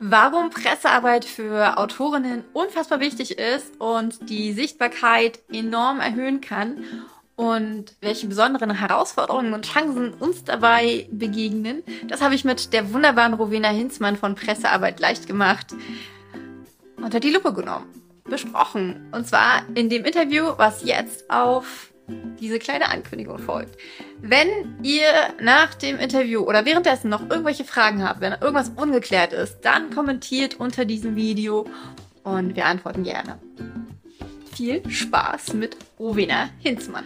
warum Pressearbeit für Autorinnen unfassbar wichtig ist und die Sichtbarkeit enorm erhöhen kann und welche besonderen Herausforderungen und Chancen uns dabei begegnen, das habe ich mit der wunderbaren Rowena Hinzmann von Pressearbeit leicht gemacht unter die Lupe genommen, besprochen. Und zwar in dem Interview, was jetzt auf diese kleine Ankündigung folgt. Wenn ihr nach dem Interview oder währenddessen noch irgendwelche Fragen habt, wenn irgendwas ungeklärt ist, dann kommentiert unter diesem Video und wir antworten gerne. Viel Spaß mit Rowena Hinzmann.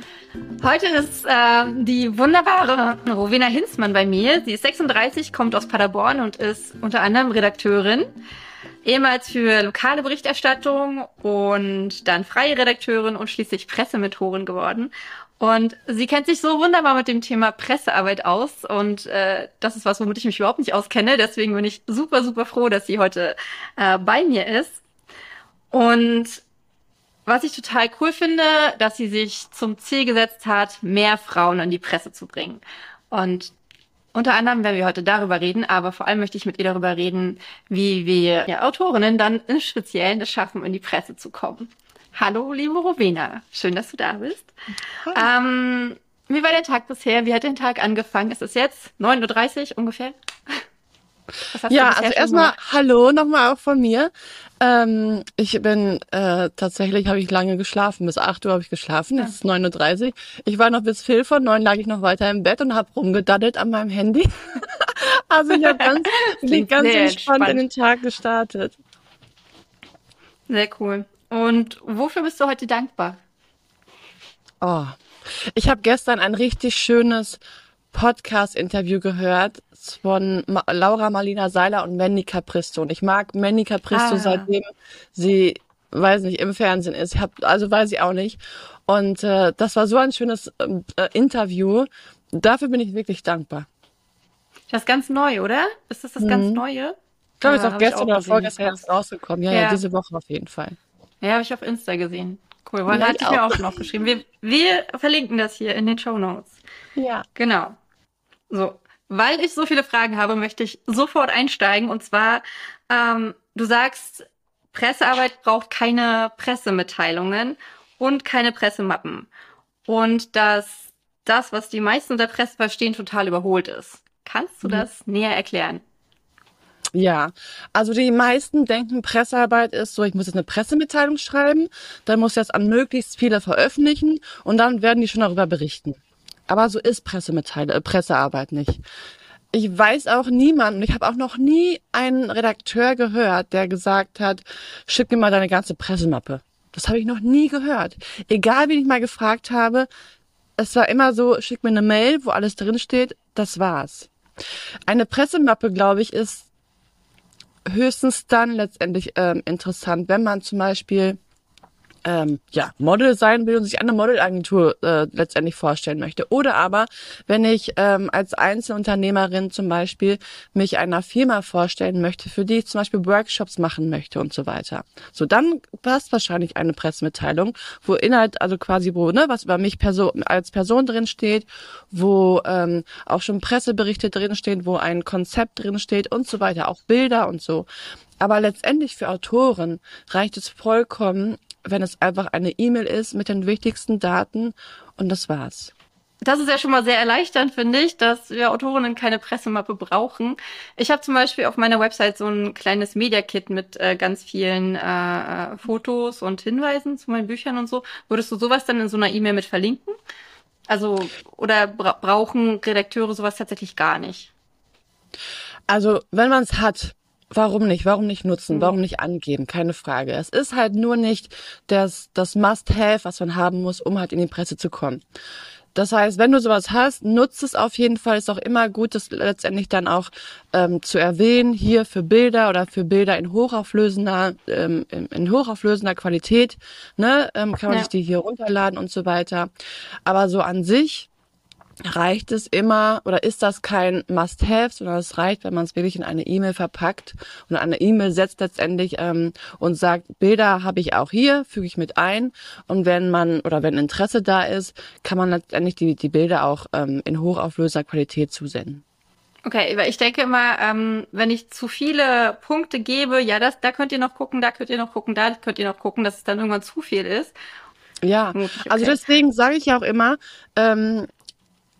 Heute ist äh, die wunderbare Rowena Hinzmann bei mir. Sie ist 36, kommt aus Paderborn und ist unter anderem Redakteurin ehemals für lokale Berichterstattung und dann freie Redakteurin und schließlich Pressementorin geworden. Und sie kennt sich so wunderbar mit dem Thema Pressearbeit aus und äh, das ist was, womit ich mich überhaupt nicht auskenne. Deswegen bin ich super, super froh, dass sie heute äh, bei mir ist. Und was ich total cool finde, dass sie sich zum Ziel gesetzt hat, mehr Frauen in die Presse zu bringen. Und unter anderem werden wir heute darüber reden, aber vor allem möchte ich mit ihr darüber reden, wie wir ja, Autorinnen dann im Speziellen es schaffen, in die Presse zu kommen. Hallo, liebe Rowena. Schön, dass du da bist. Ähm, wie war der Tag bisher? Wie hat der Tag angefangen? Es ist jetzt 9.30 Uhr ungefähr. Ja, also erstmal hallo nochmal auch von mir. Ähm, ich bin äh, tatsächlich, habe ich lange geschlafen. Bis 8 Uhr habe ich geschlafen. Jetzt ist 9.30 Uhr. Ich war noch bis Viertel von neun lag ich noch weiter im Bett und habe rumgedaddelt an meinem Handy. also ich habe ganz, bin ganz entspannt, entspannt in den Tag gestartet. Sehr cool. Und wofür bist du heute dankbar? Oh, ich habe gestern ein richtig schönes Podcast-Interview gehört von Ma Laura Marlina Seiler und Mandy Capristo. Und ich mag Mandy Capristo ah. seitdem sie, weiß nicht, im Fernsehen ist. Ich hab, also weiß ich auch nicht. Und äh, das war so ein schönes ähm, äh, Interview. Dafür bin ich wirklich dankbar. Das ist ganz neu, oder? Ist das das mhm. ganz Neue? Ich glaube, es ist auch gestern oder vorgestern rausgekommen. Ja, ja, ja, diese Woche auf jeden Fall. Ja, habe ich auf Insta gesehen. Cool, weil ja, hatte ich, mir auch noch geschrieben. Wir, wir verlinken das hier in den Show Notes. Ja. Genau. So, weil ich so viele Fragen habe, möchte ich sofort einsteigen. Und zwar, ähm, du sagst, Pressearbeit braucht keine Pressemitteilungen und keine Pressemappen. Und dass das, was die meisten unter Presse verstehen, total überholt ist. Kannst du mhm. das näher erklären? Ja, also die meisten denken, Pressearbeit ist so, ich muss jetzt eine Pressemitteilung schreiben, dann muss ich das an möglichst viele veröffentlichen und dann werden die schon darüber berichten. Aber so ist Pressemitteilung, äh, Pressearbeit nicht. Ich weiß auch niemanden, ich habe auch noch nie einen Redakteur gehört, der gesagt hat, schick mir mal deine ganze Pressemappe. Das habe ich noch nie gehört. Egal, wie ich mal gefragt habe, es war immer so, schick mir eine Mail, wo alles drin steht, das war's. Eine Pressemappe, glaube ich, ist höchstens dann letztendlich ähm, interessant, wenn man zum Beispiel ähm, ja, Model sein will und sich eine Modelagentur äh, letztendlich vorstellen möchte. Oder aber, wenn ich ähm, als Einzelunternehmerin zum Beispiel mich einer Firma vorstellen möchte, für die ich zum Beispiel Workshops machen möchte und so weiter. So, dann passt wahrscheinlich eine Pressemitteilung, wo Inhalt, also quasi, wo, ne, was über mich Person, als Person drin steht, wo ähm, auch schon Presseberichte drinstehen, wo ein Konzept drinsteht und so weiter, auch Bilder und so. Aber letztendlich für Autoren reicht es vollkommen, wenn es einfach eine E-Mail ist mit den wichtigsten Daten und das war's. Das ist ja schon mal sehr erleichternd, finde ich, dass wir Autorinnen keine Pressemappe brauchen. Ich habe zum Beispiel auf meiner Website so ein kleines Media-Kit mit äh, ganz vielen äh, Fotos und Hinweisen zu meinen Büchern und so. Würdest du sowas dann in so einer E-Mail mit verlinken? Also, oder bra brauchen Redakteure sowas tatsächlich gar nicht? Also, wenn man es hat, Warum nicht? Warum nicht nutzen? Warum nicht angeben? Keine Frage. Es ist halt nur nicht das, das Must-Have, was man haben muss, um halt in die Presse zu kommen. Das heißt, wenn du sowas hast, nutzt es auf jeden Fall. Ist auch immer gut, das letztendlich dann auch ähm, zu erwähnen, hier für Bilder oder für Bilder in hochauflösender, ähm, in hochauflösender Qualität, ne, ähm, kann man ja. sich die hier runterladen und so weiter. Aber so an sich reicht es immer oder ist das kein Must-Have, sondern es reicht, wenn man es wirklich in eine E-Mail verpackt und eine E-Mail setzt letztendlich ähm, und sagt, Bilder habe ich auch hier, füge ich mit ein und wenn man oder wenn Interesse da ist, kann man letztendlich die, die Bilder auch ähm, in hochauflöser Qualität zusenden. Okay, weil ich denke immer, ähm, wenn ich zu viele Punkte gebe, ja, das, da könnt ihr noch gucken, da könnt ihr noch gucken, da könnt ihr noch gucken, dass es dann irgendwann zu viel ist. Ja, Okay. also deswegen sage ich ja auch immer, ähm,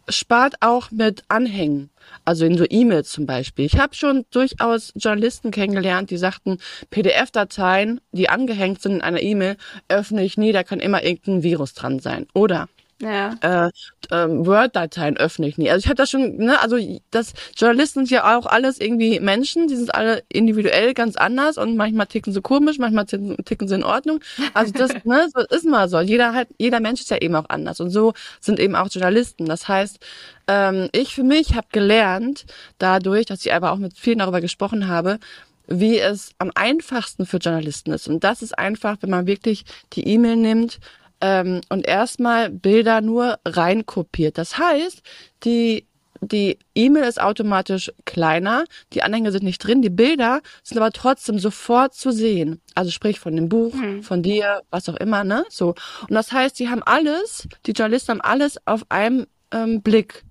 spart auch mit Anhängen. Also in so E-Mails zum Beispiel. Ich habe schon durchaus Journalisten kennengelernt, die sagten, PDF-Dateien, die angehängt sind in einer E-Mail, öffne ich nie, da kann immer irgendein Virus dran sein. Oder Ja. äh, ähm, Word-Dateien öffne ich nie. Also ich habe das schon, ne, also das Journalisten sind ja auch alles irgendwie Menschen, die sind alle individuell ganz anders und manchmal ticken sie komisch, manchmal ticken, ticken sie in Ordnung. Also das, ne, so ist mal so. Jeder halt, jeder Mensch ist ja eben auch anders und so sind eben auch Journalisten. Das heißt, ähm, ich für mich habe gelernt, dadurch, dass ich aber auch mit vielen darüber gesprochen habe, wie es am einfachsten für Journalisten ist. Und das ist einfach, wenn man wirklich die E-Mail nimmt ähm, und erstmal Bilder nur reinkopiert. Das heißt, die die E-Mail ist automatisch kleiner, die Anhänge sind nicht drin, die Bilder sind aber trotzdem sofort zu sehen. Also sprich von dem Buch, Mhm. von dir, was auch immer, ne? So. Und das heißt, die haben alles, die Journalisten haben alles auf einem ähm, Blick.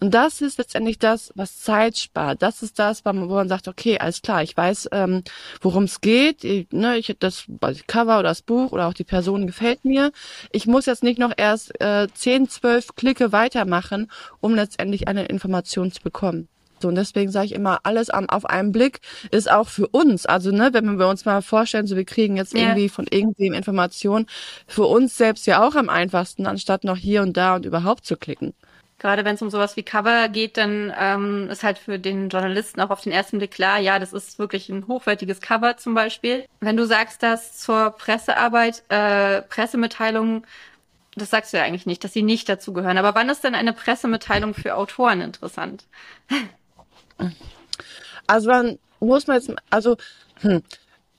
Und das ist letztendlich das, was Zeit spart. Das ist das, wo man sagt, okay, alles klar, ich weiß, ähm, worum es geht. Ich, ne, ich das, das Cover oder das Buch oder auch die Person gefällt mir. Ich muss jetzt nicht noch erst äh, 10, 12 Klicke weitermachen, um letztendlich eine Information zu bekommen. So, und deswegen sage ich immer, alles am, auf einen Blick ist auch für uns. Also, ne, wenn wir uns mal vorstellen, so wir kriegen jetzt Ja. irgendwie von irgendwem Informationen, für uns selbst ja auch am einfachsten, anstatt noch hier und da und überhaupt zu klicken. Gerade wenn es um sowas wie Cover geht, dann ähm, ist halt für den Journalisten auch auf den ersten Blick klar, ja, das ist wirklich ein hochwertiges Cover zum Beispiel. Wenn du sagst, dass zur Pressearbeit äh, Pressemitteilungen, das sagst du ja eigentlich nicht, dass sie nicht dazu gehören. Aber wann ist denn eine Pressemitteilung für Autoren interessant? Also dann muss man jetzt, also, hm,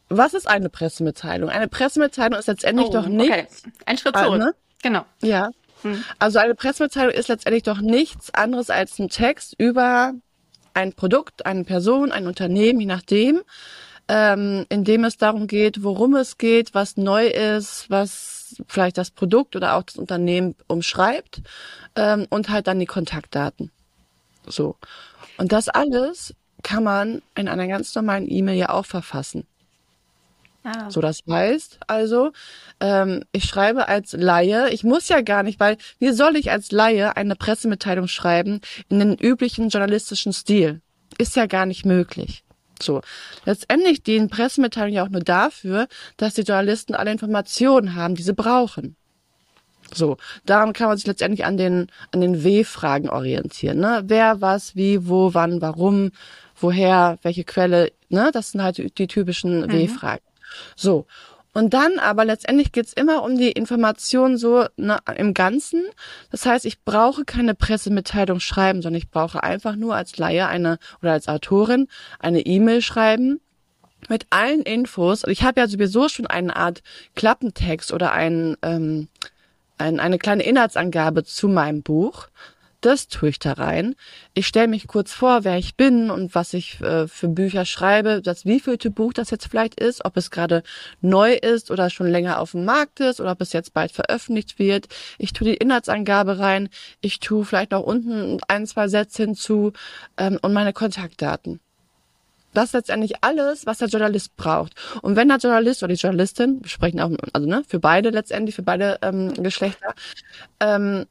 was ist eine Pressemitteilung? Eine Pressemitteilung ist letztendlich doch nicht, Oh, Okay, ein Schritt Ah, zurück. ne? Genau. ja. Hm. Also eine Pressemitteilung ist letztendlich doch nichts anderes als ein Text über ein Produkt, eine Person, ein Unternehmen, je nachdem, ähm, in dem es darum geht, worum es geht, was neu ist, was vielleicht das Produkt oder auch das Unternehmen umschreibt ähm, und halt dann die Kontaktdaten. So. Und das alles kann man in einer ganz normalen E-Mail ja auch verfassen. Ah. So, das heißt also, ähm, ich schreibe als Laie, ich muss ja gar nicht, weil wie soll ich als Laie eine Pressemitteilung schreiben in den üblichen journalistischen Stil? Ist ja gar nicht möglich. So, letztendlich dienen Pressemitteilungen ja auch nur dafür, dass die Journalisten alle Informationen haben, die sie brauchen. So, daran kann man sich letztendlich an den, an den W-Fragen orientieren. Ne? Wer, was, wie, wo, wann, warum, woher, welche Quelle, ne? Das sind halt die, die typischen W-Fragen. So. Und dann aber letztendlich geht's immer um die Information so ne, im Ganzen. Das heißt, ich brauche keine Pressemitteilung schreiben, sondern ich brauche einfach nur als Laie eine oder als Autorin eine E-Mail schreiben mit allen Infos. Und ich habe ja sowieso schon eine Art Klappentext oder ein, ähm, ein, eine kleine Inhaltsangabe zu meinem Buch. Das tue ich da rein. Ich stelle mich kurz vor, wer ich bin und was ich äh, für Bücher schreibe, das wievielte Buch das jetzt vielleicht ist, ob es gerade neu ist oder schon länger auf dem Markt ist oder ob es jetzt bald veröffentlicht wird. Ich tue die Inhaltsangabe rein. Ich tue vielleicht noch unten ein, zwei Sätze hinzu ähm, und meine Kontaktdaten. Das ist letztendlich alles, was der Journalist braucht. Und wenn der Journalist oder die Journalistin, wir sprechen auch, also ne, für beide letztendlich, für beide ähm, Geschlechter, ähm,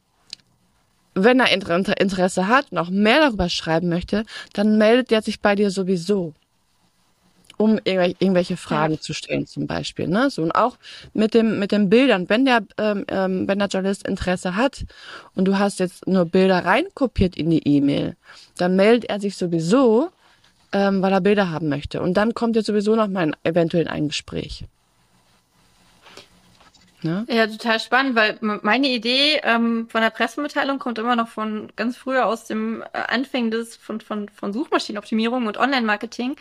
wenn er Inter Interesse hat und auch mehr darüber schreiben möchte, dann meldet er sich bei dir sowieso, um irgendwelche, Fragen Ja. zu stellen zum Beispiel. Ne? So, und auch mit dem mit den Bildern, wenn der ähm, ähm, wenn der Journalist Interesse hat und du hast jetzt nur Bilder reinkopiert in die E-Mail, dann meldet er sich sowieso, ähm, weil er Bilder haben möchte. Und dann kommt er sowieso noch mal eventuell in ein Gespräch. Ne? Ja, total spannend, weil meine Idee ähm, von der Pressemitteilung kommt immer noch von ganz früher aus dem äh, Anfang des von, von, von Suchmaschinenoptimierung und Online-Marketing,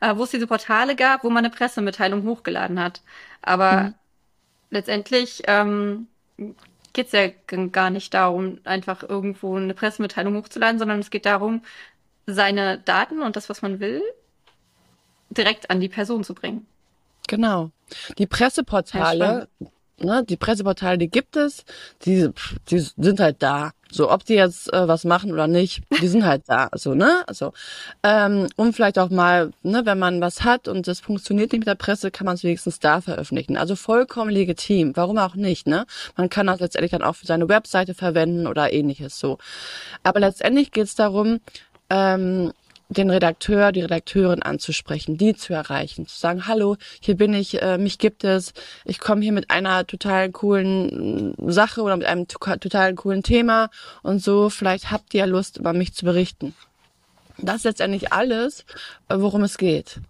äh, wo es diese Portale gab, wo man eine Pressemitteilung hochgeladen hat. Aber letztendlich ähm, geht es ja gar nicht darum, einfach irgendwo eine Pressemitteilung hochzuladen, sondern es geht darum, seine Daten und das, was man will, direkt an die Person zu bringen. Genau. Die Presseportale, ne, die Presseportale, die gibt es, die, die sind halt da. So, ob die jetzt äh, was machen oder nicht, die sind halt da. So, ne? Also, ähm, um vielleicht auch mal, ne, wenn man was hat und das funktioniert nicht mit der Presse, kann man es wenigstens da veröffentlichen. Also vollkommen legitim. Warum auch nicht, ne? Man kann das letztendlich dann auch für seine Webseite verwenden oder ähnliches so. Aber letztendlich geht es darum, ähm, den Redakteur, die Redakteurin anzusprechen, die zu erreichen, zu sagen, hallo, hier bin ich, äh, mich gibt es, ich komme hier mit einer total coolen Sache oder mit einem total coolen Thema und so, vielleicht habt ihr ja Lust, über mich zu berichten. Das ist letztendlich alles, äh, worum es geht.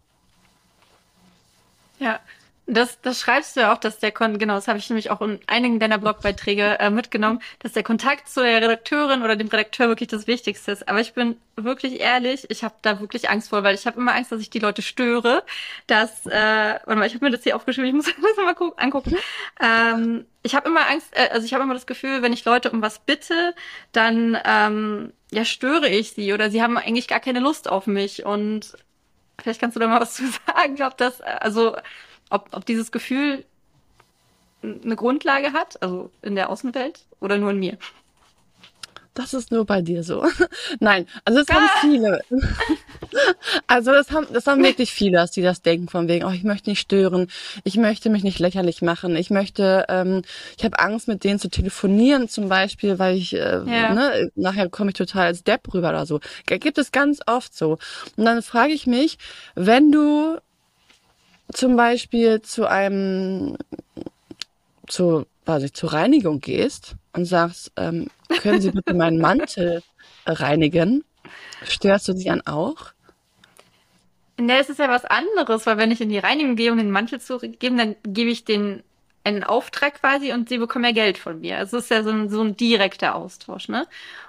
Ja, das, das schreibst du ja auch, dass der Kon genau, das habe ich nämlich auch in einigen deiner Blogbeiträge äh, mitgenommen, dass der Kontakt zu der Redakteurin oder dem Redakteur wirklich das Wichtigste ist. Aber ich bin wirklich ehrlich, ich habe da wirklich Angst vor, weil ich habe immer Angst, dass ich die Leute störe. Dass, äh, warte mal, ich habe mir das hier aufgeschrieben, ich muss das mal angucken. Ähm, ich habe immer Angst, äh, also ich habe immer das Gefühl, wenn ich Leute um was bitte, dann ähm, ja störe ich sie oder sie haben eigentlich gar keine Lust auf mich und vielleicht kannst du da mal was zu sagen, ob das also ob, ob dieses Gefühl eine Grundlage hat, also in der Außenwelt oder nur in mir? Das ist nur bei dir so. Nein, also das ah. haben viele. also das haben, das haben wirklich viele, dass die das denken von wegen, oh, ich möchte nicht stören, ich möchte mich nicht lächerlich machen, ich möchte, ähm, ich habe Angst, mit denen zu telefonieren zum Beispiel, weil ich, äh, ja. ne, nachher komme ich total als Depp rüber oder so. Gibt es ganz oft so. Und dann frage ich mich, wenn du zum Beispiel zu einem, zu, weiß ich, zur Reinigung gehst und sagst, ähm, können Sie bitte meinen Mantel reinigen? Störst du dich an auch? Ne, es ist ja was anderes, weil wenn ich in die Reinigung gehe, um den Mantel zu geben, dann gebe ich den einen Auftrag quasi und sie bekommen ja Geld von mir. Also es ist ja so ein, so ein direkter Austausch, ne?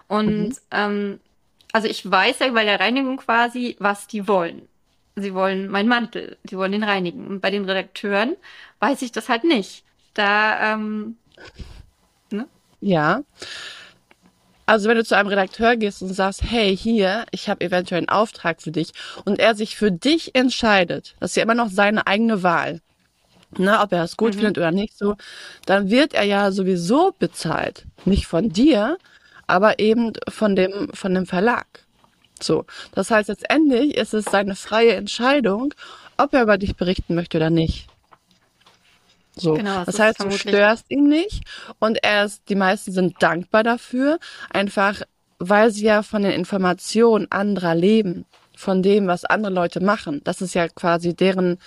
Und mhm. ähm, also ich weiß ja bei der Reinigung quasi, was die wollen sie wollen meinen Mantel, sie wollen den reinigen. Und bei den Redakteuren weiß ich das halt nicht. Da, ähm, ne? Ja. Also wenn du zu einem Redakteur gehst und sagst, hey, hier, ich habe eventuell einen Auftrag für dich und er sich für dich entscheidet, das ist ja immer noch seine eigene Wahl, ne, ob er es gut mhm. findet oder nicht so, dann wird er ja sowieso bezahlt. Nicht von dir, aber eben von dem, von dem Verlag. So. Das heißt, letztendlich ist es seine freie Entscheidung, ob er über dich berichten möchte oder nicht. So. Genau, das, das heißt, du störst ihn nicht und er ist, die meisten sind dankbar dafür, einfach weil sie ja von den Informationen anderer leben, von dem, was andere Leute machen. Das ist ja quasi deren,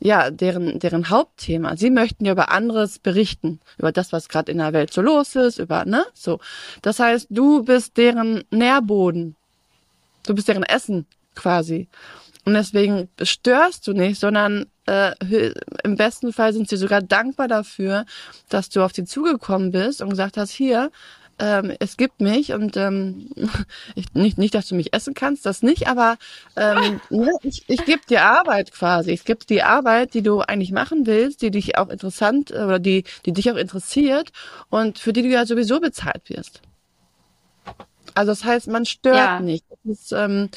ja, deren, deren Hauptthema. Sie möchten ja über anderes berichten, über das, was gerade in der Welt so los ist, über, ne, so. Das heißt, du bist deren Nährboden. Du bist deren Essen quasi. Und deswegen störst du nicht, sondern äh, im besten Fall sind sie sogar dankbar dafür, dass du auf sie zugekommen bist und gesagt hast, hier, ähm, es gibt mich und ähm, ich, nicht, nicht, dass du mich essen kannst, das nicht, aber ähm, ne, ich, ich gebe dir Arbeit quasi. Ich gebe die Arbeit, die du eigentlich machen willst, die dich auch interessant äh, oder die, die dich auch interessiert und für die du ja sowieso bezahlt wirst. Also das heißt, man stört ja. nicht. Das ist, ähm,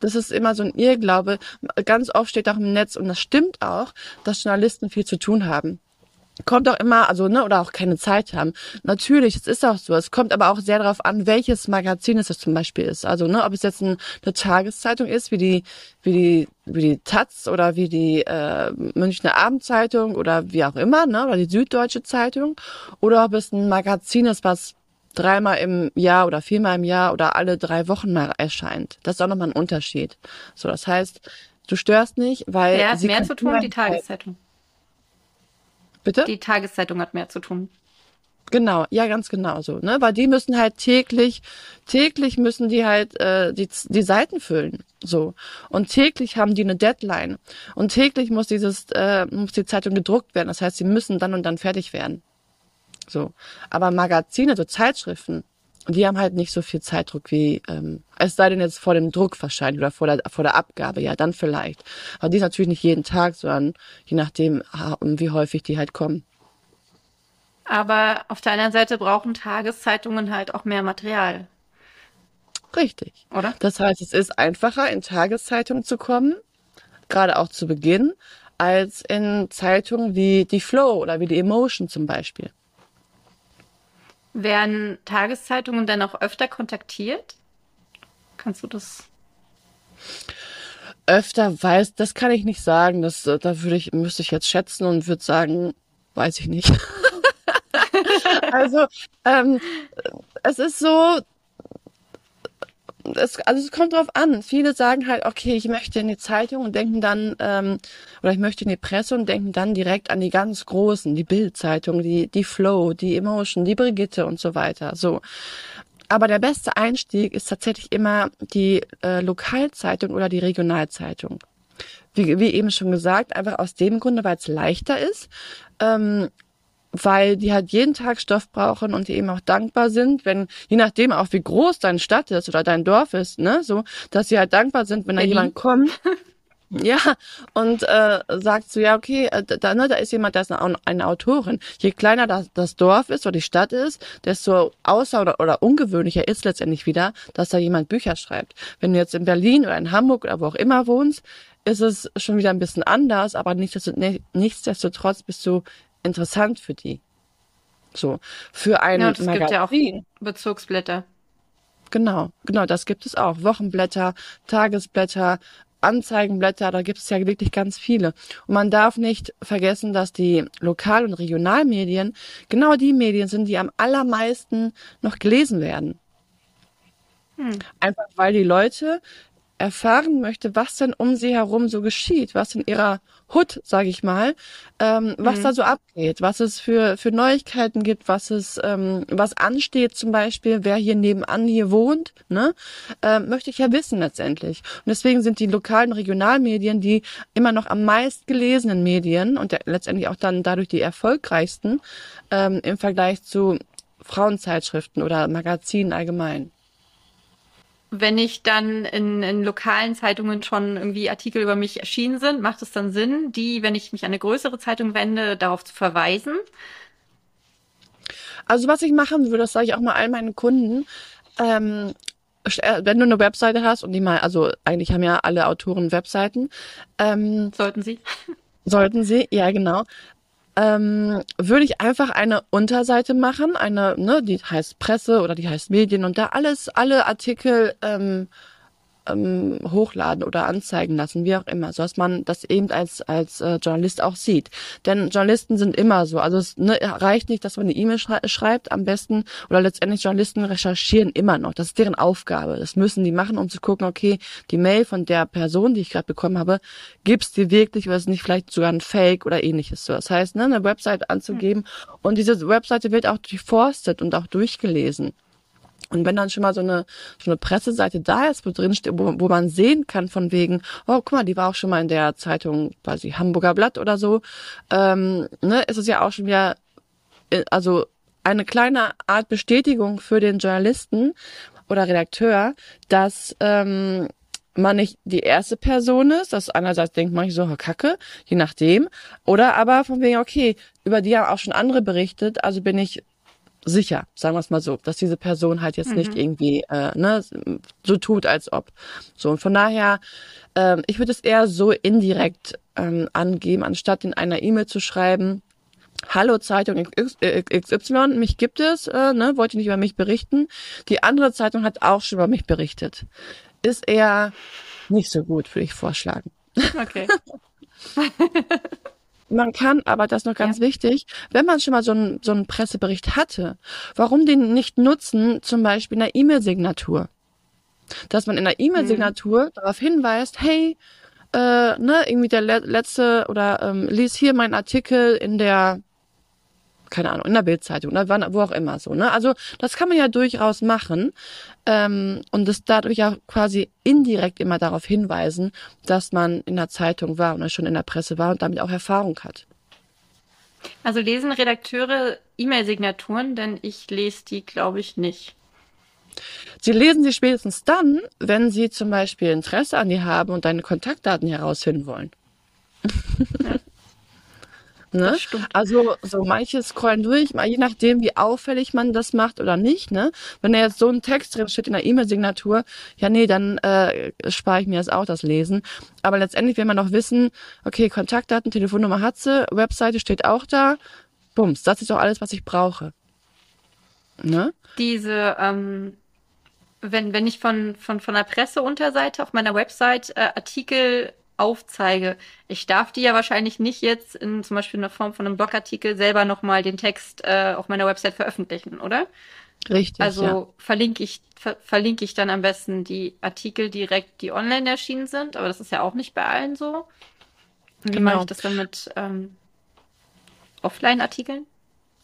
das ist immer so ein Irrglaube. Ganz oft steht auch im Netz, und das stimmt auch, dass Journalisten viel zu tun haben kommt auch immer, also ne, oder auch keine Zeit haben. Natürlich, es ist auch so. Es kommt aber auch sehr darauf an, welches Magazin es zum Beispiel ist. Also ne, ob es jetzt ein, eine Tageszeitung ist, wie die, wie die, wie die Taz oder wie die äh, Münchner Abendzeitung oder wie auch immer, ne, oder die Süddeutsche Zeitung, oder ob es ein Magazin ist, was dreimal im Jahr oder viermal im Jahr oder alle drei Wochen mal erscheint. Das ist auch nochmal ein Unterschied. So, das heißt, du störst nicht, weil. Wer hat mehr zu tun? Die Tageszeitung. Bitte? Die Tageszeitung hat mehr zu tun. Genau, ja, ganz genau so, ne? Weil die müssen halt täglich, täglich müssen die halt äh, die, die Seiten füllen, so. Und täglich haben die eine Deadline. Und täglich muss dieses, äh, muss die Zeitung gedruckt werden. Das heißt, sie müssen dann und dann fertig werden. So. Aber Magazine, so Zeitschriften, die haben halt nicht so viel Zeitdruck wie, ähm, es sei denn jetzt vor dem Druck wahrscheinlich oder vor der, vor der Abgabe, ja, dann vielleicht. Aber die ist natürlich nicht jeden Tag, sondern je nachdem, wie häufig die halt kommen. Aber auf der anderen Seite brauchen Tageszeitungen halt auch mehr Material. Richtig. Oder? Das heißt, es ist einfacher, in Tageszeitungen zu kommen, gerade auch zu Beginn, als in Zeitungen wie die Flow oder wie die Emotion zum Beispiel. Werden Tageszeitungen dann auch öfter kontaktiert? Kannst du das? Öfter weiß, das kann ich nicht sagen. Das, äh, da würde ich, müsste ich jetzt schätzen und würde sagen, weiß ich nicht. also, ähm, es ist so, es, also es kommt drauf an. Viele sagen halt, okay, ich möchte in die Zeitung und denken dann, ähm, oder ich möchte in die Presse und denken dann direkt an die ganz großen, die Bild-Zeitung, die, die Flow, die Emotion, die Brigitte und so weiter. So. Aber der beste Einstieg ist tatsächlich immer die äh, Lokalzeitung oder die Regionalzeitung. Wie, wie eben schon gesagt, einfach aus dem Grunde, weil es leichter ist. Ähm, weil die halt jeden Tag Stoff brauchen und die eben auch dankbar sind, wenn, je nachdem auch wie groß deine Stadt ist oder dein Dorf ist, ne, so, dass sie halt dankbar sind, wenn da jemand kommt. Ja, und äh, sagt so, ja, okay, äh, da, ne, da ist jemand, da ist eine, eine Autorin. Je kleiner das, das Dorf ist oder die Stadt ist, desto außer- oder, oder ungewöhnlicher ist letztendlich wieder, dass da jemand Bücher schreibt. Wenn du jetzt in Berlin oder in Hamburg oder wo auch immer wohnst, ist es schon wieder ein bisschen anders, aber nichtsdestotrotz, nichtsdestotrotz bist du interessant für die. So. Für ein ja, es gibt ja auch Bezugsblätter. Genau, genau, das gibt es auch. Wochenblätter, Tagesblätter, Anzeigenblätter, da gibt es ja wirklich ganz viele. Und man darf nicht vergessen, dass die Lokal- und Regionalmedien genau die Medien sind, die am allermeisten noch gelesen werden. Hm. Einfach weil die Leute erfahren möchte, was denn um sie herum so geschieht, was in ihrer Hut, sage ich mal, ähm, was mhm. da so abgeht, was es für für Neuigkeiten gibt, was es ähm, was ansteht, zum Beispiel, wer hier nebenan hier wohnt, ne, ähm, möchte ich ja wissen letztendlich. Und deswegen sind die lokalen Regionalmedien die immer noch am meist gelesenen Medien und der, letztendlich auch dann dadurch die erfolgreichsten ähm, im Vergleich zu Frauenzeitschriften oder Magazinen allgemein wenn ich dann in, in lokalen Zeitungen schon irgendwie Artikel über mich erschienen sind, macht es dann Sinn, die, wenn ich mich an eine größere Zeitung wende, darauf zu verweisen? Also was ich machen würde, das sage ich auch mal all meinen Kunden, ähm, äh, wenn du eine Webseite hast und die mal, also eigentlich haben ja alle Autoren Webseiten. Ähm, sollten sie? Sollten sie, ja genau ähm, würde ich einfach eine Unterseite machen, eine, ne, die heißt Presse oder die heißt Medien und da alles, alle Artikel ähm, ähm, hochladen oder anzeigen lassen, wie auch immer, so dass man das eben als als äh, Journalist auch sieht. Denn Journalisten sind immer so, also es ne, reicht nicht, dass man eine E-Mail schrei schreibt, am besten oder letztendlich Journalisten recherchieren immer noch. Das ist deren Aufgabe. Das müssen die machen, um zu gucken, okay, die Mail von der Person, die ich gerade bekommen habe, gibt's die wirklich oder ist nicht vielleicht sogar ein Fake oder ähnliches. So, das heißt, ne, eine Website anzugeben und diese Webseite wird auch durchforstet und auch durchgelesen. Und wenn dann schon mal so eine, so eine Presseseite da ist, wo drin steht, wo, wo man sehen kann von wegen, oh, guck mal, die war auch schon mal in der Zeitung, quasi Hamburger Blatt oder so, ähm, ne, ist es ja auch schon wieder, äh, also eine kleine Art Bestätigung für den Journalisten oder Redakteur, dass ähm, man nicht die erste Person ist, dass einerseits denkt man so, kacke, je nachdem, oder aber von wegen, okay, über die haben auch schon andere berichtet, also bin ich sicher, sagen wir es mal so, dass diese Person halt jetzt mhm. nicht irgendwie äh, ne, so tut, als ob. So und von daher, ähm, ich würde es eher so indirekt ähm, angeben, anstatt in einer E-Mail zu schreiben. Hallo Zeitung XY, mich gibt es, äh, ne, wollt ihr nicht über mich berichten? Die andere Zeitung hat auch schon über mich berichtet. Ist eher nicht so gut, würde ich vorschlagen. Okay. Man kann aber, das ist noch ganz ja. wichtig, wenn man schon mal so einen, so einen Pressebericht hatte, warum den nicht nutzen, zum Beispiel in der E-Mail-Signatur? Dass man in der E-Mail-Signatur mhm. darauf hinweist, hey, äh, ne, irgendwie der letzte oder ähm, lies hier meinen Artikel in der keine Ahnung, in der Bildzeitung oder wann, wo auch immer so. Ne? Also das kann man ja durchaus machen ähm, und es dadurch ja quasi indirekt immer darauf hinweisen, dass man in der Zeitung war oder schon in der Presse war und damit auch Erfahrung hat. Also lesen Redakteure E-Mail-Signaturen, denn ich lese die, glaube ich, nicht. Sie lesen sie spätestens dann, wenn sie zum Beispiel Interesse an dir haben und deine Kontaktdaten herausfinden wollen. Ja. Ne? Also so manche scrollen durch, je nachdem, wie auffällig man das macht oder nicht. Ne? Wenn da jetzt so ein Text drin steht in der E-Mail-Signatur, ja nee, dann äh, spare ich mir das auch, das Lesen. Aber letztendlich will man noch wissen, okay, Kontaktdaten, Telefonnummer hat sie, Webseite steht auch da, bums, das ist doch alles, was ich brauche. Ne? Diese, ähm, wenn, wenn ich von, von, von der Presseunterseite auf meiner Website äh, Artikel aufzeige. Ich darf die ja wahrscheinlich nicht jetzt in zum Beispiel in der Form von einem Blogartikel selber nochmal den Text äh, auf meiner Website veröffentlichen, oder? Richtig. Also ja. verlinke ich ver verlinke ich dann am besten die Artikel direkt, die online erschienen sind, aber das ist ja auch nicht bei allen so. Wie genau. mache ich das dann mit ähm, Offline-Artikeln?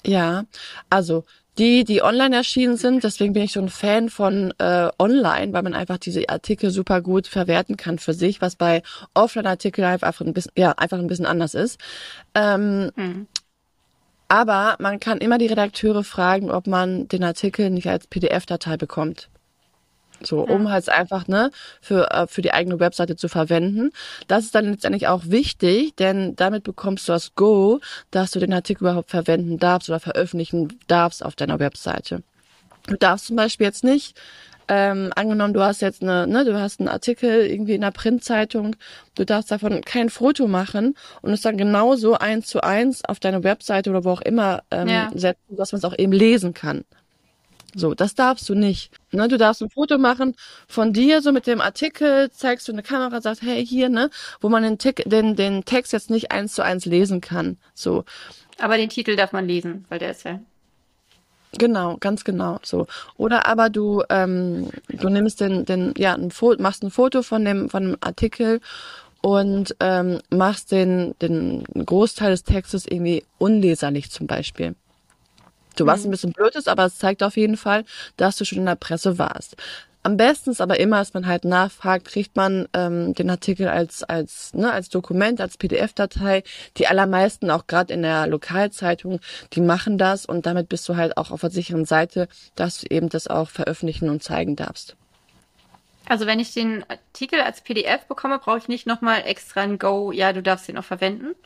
Ja, also die, die online erschienen sind. Deswegen bin ich so ein Fan von äh, online, weil man einfach diese Artikel super gut verwerten kann für sich, was bei Offline-Artikeln einfach ein bisschen, ja, einfach ein bisschen anders ist. Ähm, hm. Aber man kann immer die Redakteure fragen, ob man den Artikel nicht als PDF-Datei bekommt. So, um ja. halt einfach, ne, für, äh, für die eigene Webseite zu verwenden. Das ist dann letztendlich auch wichtig, denn damit bekommst du das Go, dass du den Artikel überhaupt verwenden darfst oder veröffentlichen darfst auf deiner Webseite. Du darfst zum Beispiel jetzt nicht, ähm, angenommen, du hast jetzt eine, ne, du hast einen Artikel irgendwie in der Printzeitung, du darfst davon kein Foto machen und es dann genauso eins zu eins auf deine Webseite oder wo auch immer ähm, ja. setzen, dass man es auch eben lesen kann. So, das darfst du nicht. Ne, du darfst ein Foto machen von dir, so mit dem Artikel, zeigst du eine Kamera, sagst, hey, hier, ne, wo man den, Tick, den, den Text jetzt nicht eins zu eins lesen kann. So. Aber den Titel darf man lesen, weil der ist ja. Genau, ganz genau so. Oder aber du, ähm, du nimmst den, den, ja, ein Foto, machst ein Foto von dem, von dem Artikel und ähm, machst den, den Großteil des Textes irgendwie unleserlich zum Beispiel. Du warst mhm. ein bisschen blöd ist, aber es zeigt auf jeden Fall, dass du schon in der Presse warst. Am besten ist aber immer, dass man halt nachfragt, kriegt man ähm, den Artikel als als ne, als Dokument, als PDF-Datei. Die allermeisten, auch gerade in der Lokalzeitung, die machen das und damit bist du halt auch auf der sicheren Seite, dass du eben das auch veröffentlichen und zeigen darfst. Also wenn ich den Artikel als PDF bekomme, brauche ich nicht nochmal extra ein Go, ja, du darfst ihn auch verwenden,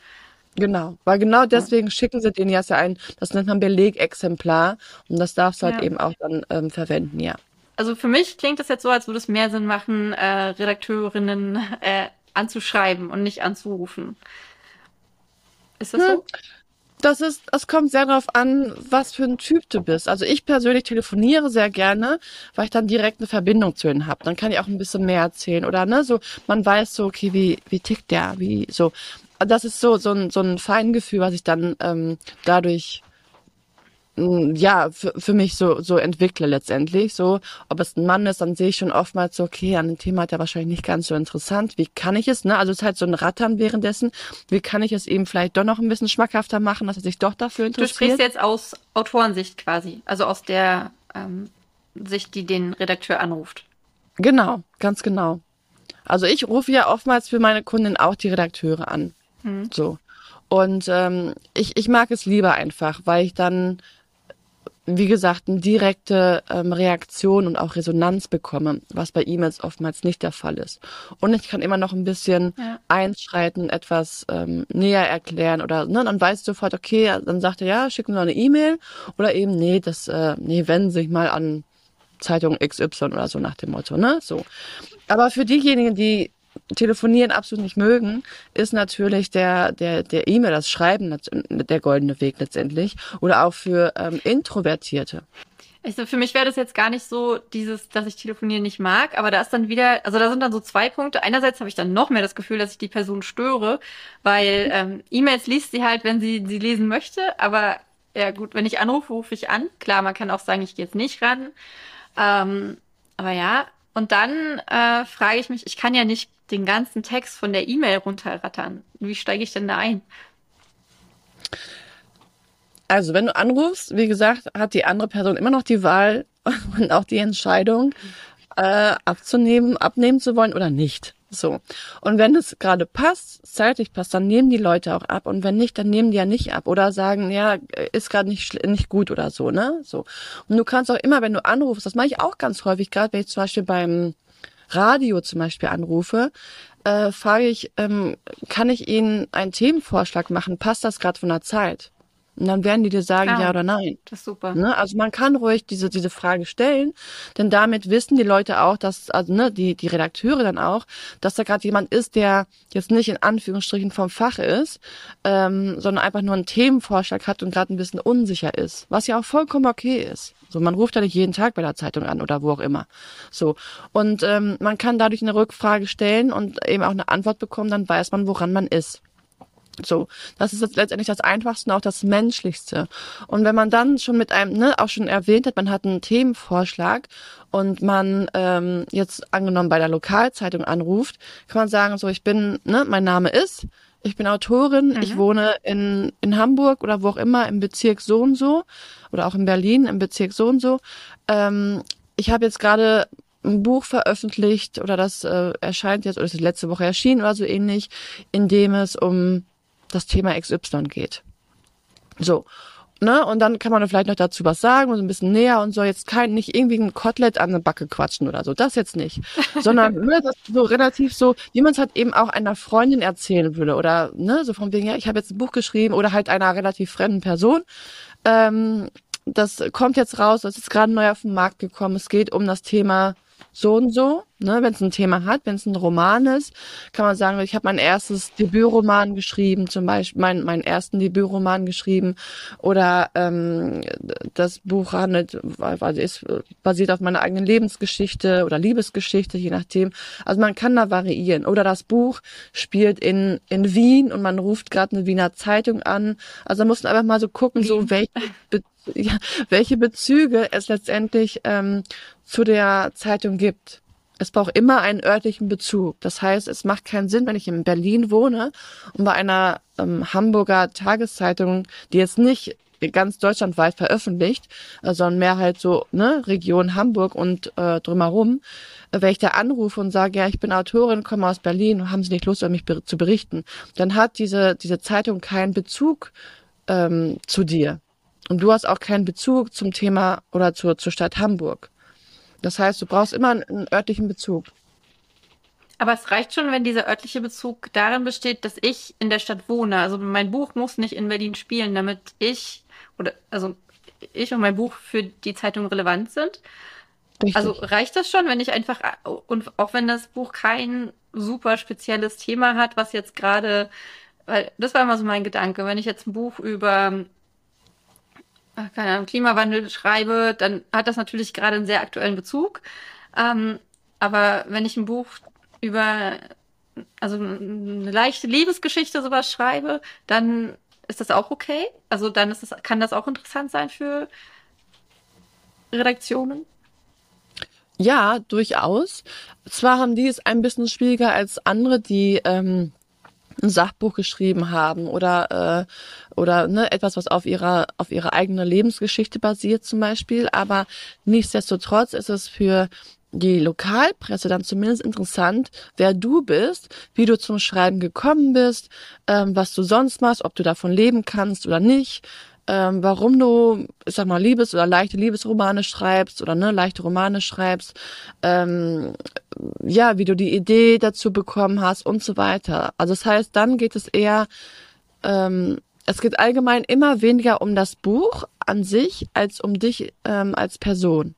Genau, weil genau deswegen ja. schicken sie den ja ein, das nennt man Belegexemplar und das darfst du halt ja. eben auch dann ähm, verwenden, ja. Also für mich klingt das jetzt so, als würde es mehr Sinn machen, äh, Redakteurinnen äh, anzuschreiben und nicht anzurufen. Ist das hm. so? Das ist, es kommt sehr darauf an, was für ein Typ du bist. Also ich persönlich telefoniere sehr gerne, weil ich dann direkt eine Verbindung zu ihnen habe. Dann kann ich auch ein bisschen mehr erzählen oder ne, so man weiß so, okay, wie wie tickt der, wie so das ist so, so ein, so ein Feingefühl, was ich dann ähm, dadurch mm, ja, für, für mich so, so entwickle letztendlich. So, ob es ein Mann ist, dann sehe ich schon oftmals so, okay, an dem Thema hat er wahrscheinlich nicht ganz so interessant. Wie kann ich es, ne? Also es ist halt so ein Rattern währenddessen. Wie kann ich es eben vielleicht doch noch ein bisschen schmackhafter machen, dass er sich doch dafür interessiert? Du sprichst jetzt aus Autorensicht quasi, also aus der ähm, Sicht, die den Redakteur anruft. Genau, ganz genau. Also ich rufe ja oftmals für meine Kunden auch die Redakteure an. Mhm. So. Und ähm, ich, ich mag es lieber einfach, weil ich dann, wie gesagt, eine direkte ähm, Reaktion und auch Resonanz bekomme, was bei E-Mails oftmals nicht der Fall ist. Und ich kann immer noch ein bisschen ja. einschreiten, etwas ähm, näher erklären oder ne, dann weißt du sofort, okay, dann sagt er, ja, schick mir noch eine E-Mail oder eben, nee, das, äh, nee, wenden Sie sich mal an Zeitung XY oder so nach dem Motto, ne? So. Aber für diejenigen, die Telefonieren absolut nicht mögen, ist natürlich der der der E-Mail, das Schreiben der goldene Weg letztendlich oder auch für ähm, Introvertierte. Also für mich wäre das jetzt gar nicht so dieses, dass ich telefonieren nicht mag, aber da ist dann wieder, also da sind dann so zwei Punkte. Einerseits habe ich dann noch mehr das Gefühl, dass ich die Person störe, weil ähm, E-Mails liest sie halt, wenn sie sie lesen möchte, aber ja gut, wenn ich anrufe, rufe ich an. Klar, man kann auch sagen, ich gehe jetzt nicht ran. Ähm, aber ja, und dann äh, frage ich mich, ich kann ja nicht den ganzen Text von der E-Mail runterrattern. Wie steige ich denn da ein? Also, wenn du anrufst, wie gesagt, hat die andere Person immer noch die Wahl und auch die Entscheidung, äh, abzunehmen, abnehmen zu wollen oder nicht. So. Und wenn es gerade passt, zeitlich passt, dann nehmen die Leute auch ab. Und wenn nicht, dann nehmen die ja nicht ab oder sagen, ja, ist gerade nicht, nicht gut oder so, ne? So. Und du kannst auch immer, wenn du anrufst, das mache ich auch ganz häufig, gerade wenn ich zum Beispiel beim Radio zum Beispiel anrufe, äh, frage ich, ähm, kann ich Ihnen einen Themenvorschlag machen? Passt das gerade von der Zeit? Und dann werden die dir sagen, Ah, ja oder nein. Das ist super. Ne? Also man kann ruhig diese, diese Frage stellen, denn damit wissen die Leute auch, dass, also ne, die, die Redakteure dann auch, dass da gerade jemand ist, der jetzt nicht in Anführungsstrichen vom Fach ist, ähm, sondern einfach nur einen Themenvorschlag hat und gerade ein bisschen unsicher ist, was ja auch vollkommen okay ist. So, man ruft ja nicht jeden Tag bei der Zeitung an oder wo auch immer. So. Und ähm, man kann dadurch eine Rückfrage stellen und eben auch eine Antwort bekommen, dann weiß man, woran man ist. So, das ist jetzt letztendlich das Einfachste und auch das Menschlichste. Und wenn man dann schon mit einem, ne, auch schon erwähnt hat, man hat einen Themenvorschlag und man ähm, jetzt angenommen bei der Lokalzeitung anruft, kann man sagen, so, ich bin, ne, mein Name ist, ich bin Autorin, ich wohne in, in Hamburg oder wo auch immer im Bezirk so und so oder auch in Berlin im Bezirk so und so. Ähm, ich habe jetzt gerade ein Buch veröffentlicht oder das äh, erscheint jetzt oder ist letzte Woche erschienen oder so ähnlich, in dem es um das Thema XY geht. So. Ne? Und dann kann man vielleicht noch dazu was sagen und so ein bisschen näher und so jetzt kein, nicht irgendwie ein Kotelett an eine Backe quatschen oder so. Das jetzt nicht. Sondern ne, das so relativ so, wie man es halt eben auch einer Freundin erzählen würde. Oder ne, so von wegen, ja, ich habe jetzt ein Buch geschrieben oder halt einer relativ fremden Person. Ähm, das kommt jetzt raus, das ist gerade neu auf den Markt gekommen. Es geht um das Thema so und so. Ne? Wenn es ein Thema hat, wenn es ein Roman ist, kann man sagen, ich habe mein erstes Debütroman geschrieben, zum Beispiel mein, meinen ersten Debütroman geschrieben oder ähm, das Buch handelt, also ist basiert auf meiner eigenen Lebensgeschichte oder Liebesgeschichte, je nachdem. Also man kann da variieren. Oder das Buch spielt in, in Wien und man ruft gerade eine Wiener Zeitung an. Also da muss man einfach mal so gucken, so welche, ja, welche Bezüge es letztendlich ähm, zu der Zeitung gibt. Es braucht immer einen örtlichen Bezug. Das heißt, es macht keinen Sinn, wenn ich in Berlin wohne und bei einer ähm, Hamburger Tageszeitung, die jetzt nicht ganz deutschlandweit veröffentlicht, äh, sondern mehr halt so ne Region Hamburg und äh, drumherum, äh, wenn ich da anrufe und sage, ja, ich bin Autorin, komme aus Berlin, haben Sie nicht Lust, über mich ber zu berichten, dann hat diese diese Zeitung keinen Bezug ähm, zu dir und du hast auch keinen Bezug zum Thema oder zur zur Stadt Hamburg. Das heißt, du brauchst immer einen, örtlichen Bezug. Aber es reicht schon, wenn dieser örtliche Bezug darin besteht, dass ich in der Stadt wohne. Also mein Buch muss nicht in Berlin spielen, damit ich oder also ich und mein Buch für die Zeitung relevant sind. Richtig. Also reicht das schon, wenn ich einfach und auch wenn das Buch kein super spezielles Thema hat, was jetzt gerade, weil das war immer so mein Gedanke, wenn ich jetzt ein Buch über ach, keine Ahnung, Klimawandel schreibe, dann hat das natürlich gerade einen sehr aktuellen Bezug. Ähm, aber wenn ich ein Buch über also eine leichte Liebesgeschichte sowas schreibe, dann ist das auch okay. Also dann ist das, kann das auch interessant sein für Redaktionen. Ja, durchaus. Zwar haben die es ein bisschen schwieriger als andere, die ähm, ein Sachbuch geschrieben haben oder äh, oder ne, etwas, was auf ihrer auf ihrer eigenen Lebensgeschichte basiert zum Beispiel. Aber nichtsdestotrotz ist es für die Lokalpresse dann zumindest interessant, wer du bist, wie du zum Schreiben gekommen bist, ähm, was du sonst machst, ob du davon leben kannst oder nicht, ähm, warum du, ich sag mal, Liebes- oder leichte Liebesromane schreibst oder ne, leichte Romane schreibst, ähm, ja, wie du die Idee dazu bekommen hast und so weiter. Also das heißt, dann geht es eher, ähm, es geht allgemein immer weniger um das Buch an sich als um dich ähm, als Person.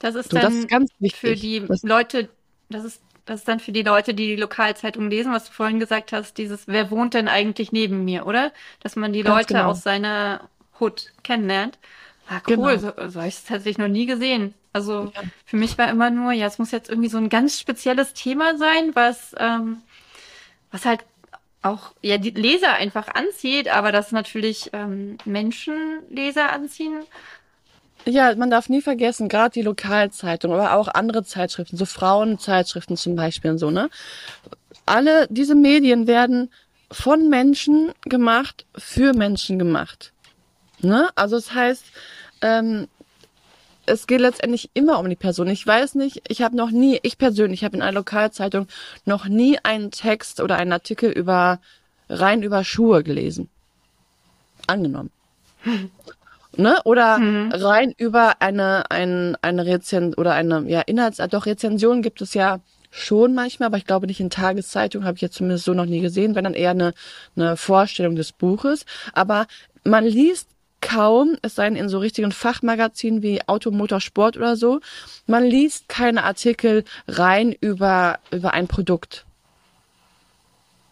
Das ist So, dann das ist ganz wichtig. für die Leute, das ist, das ist dann für die Leute, die die Lokalzeitung lesen, was du vorhin gesagt hast, dieses, wer wohnt denn eigentlich neben mir, oder? Dass man die Ganz Leute genau. aus seiner Hut kennenlernt. Ah, Genau. cool, so, so habe ich es tatsächlich noch nie gesehen. Also Ja. für mich war immer nur, ja, es muss jetzt irgendwie so ein ganz spezielles Thema sein, was, ähm, was halt auch ja die Leser einfach anzieht, aber das natürlich ähm, Menschen Leser anziehen. Ja, man darf nie vergessen, gerade die Lokalzeitung, aber auch andere Zeitschriften, so Frauenzeitschriften zum Beispiel und so, ne? Alle diese Medien werden von Menschen gemacht, für Menschen gemacht. Ne? Also das heißt, ähm, es geht letztendlich immer um die Person. Ich weiß nicht, ich habe noch nie, ich persönlich habe in einer Lokalzeitung noch nie einen Text oder einen Artikel über rein über Schuhe gelesen. Angenommen. Ne? Oder rein über eine, ein, eine Rezension oder eine, ja, Inhalts, doch Rezension gibt es ja schon manchmal, aber ich glaube nicht in Tageszeitungen, habe ich jetzt zumindest so noch nie gesehen, wenn dann eher eine, eine Vorstellung des Buches. Aber man liest kaum, es sei denn in so richtigen Fachmagazinen wie Automotorsport oder so, man liest keine Artikel rein über, über ein Produkt.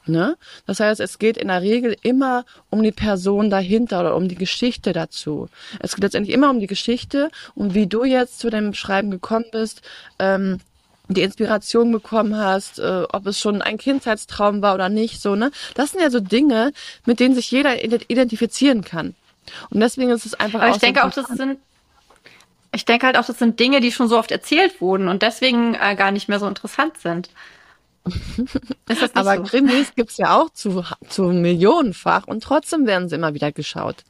Ne? Das heißt, es geht in der Regel immer um die Person dahinter oder um die Geschichte dazu. Es geht letztendlich immer um die Geschichte und wie du jetzt zu dem Schreiben gekommen bist, ähm, die Inspiration bekommen hast, äh, ob es schon ein Kindheitstraum war oder nicht, so, ne? Das sind ja so Dinge, mit denen sich jeder identifizieren kann. Und deswegen ist es einfach Aber ich denke so auch, das sind ich denke halt auch, das sind Dinge, die schon so oft erzählt wurden und deswegen äh, gar nicht mehr so interessant sind. Aber so? Krimis gibt's ja auch zu, zu millionenfach und trotzdem werden sie immer wieder geschaut.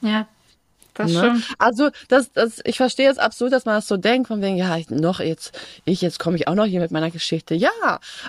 Ja. Das ne? stimmt. Also, das, das, ich verstehe jetzt absolut, dass man das so denkt, von wegen, ja, ich, noch jetzt, ich, jetzt komme ich auch noch hier mit meiner Geschichte. Ja,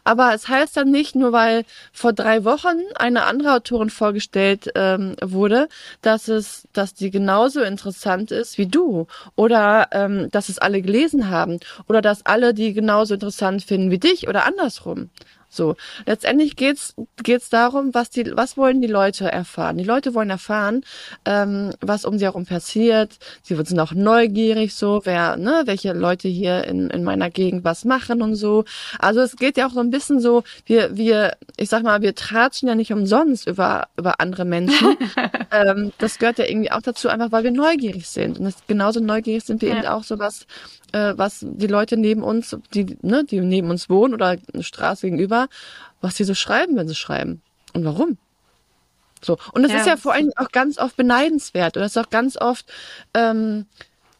aber es heißt dann nicht, nur weil vor drei Wochen eine andere Autorin vorgestellt ähm, wurde, dass es, dass die genauso interessant ist wie du. Oder ähm, dass es alle gelesen haben. Oder dass alle die genauso interessant finden wie dich oder andersrum. So, letztendlich geht's geht's darum, was die, was wollen die Leute erfahren? Die Leute wollen erfahren, ähm, was um sie herum passiert. Sie sind auch neugierig, so wer, ne, welche Leute hier in in meiner Gegend was machen und so. Also es geht ja auch so ein bisschen so, wir wir, ich sag mal, wir tratschen ja nicht umsonst über über andere Menschen. ähm, das gehört ja irgendwie auch dazu, einfach weil wir neugierig sind. Und das, genauso neugierig sind wir ja. eben auch so was äh, was die Leute neben uns, die, ne, die neben uns wohnen oder eine Straße gegenüber, was sie so schreiben, wenn sie schreiben. Und warum? So. Und das ja, ist ja vor allem auch ganz oft beneidenswert. Und das ist auch ganz oft ähm,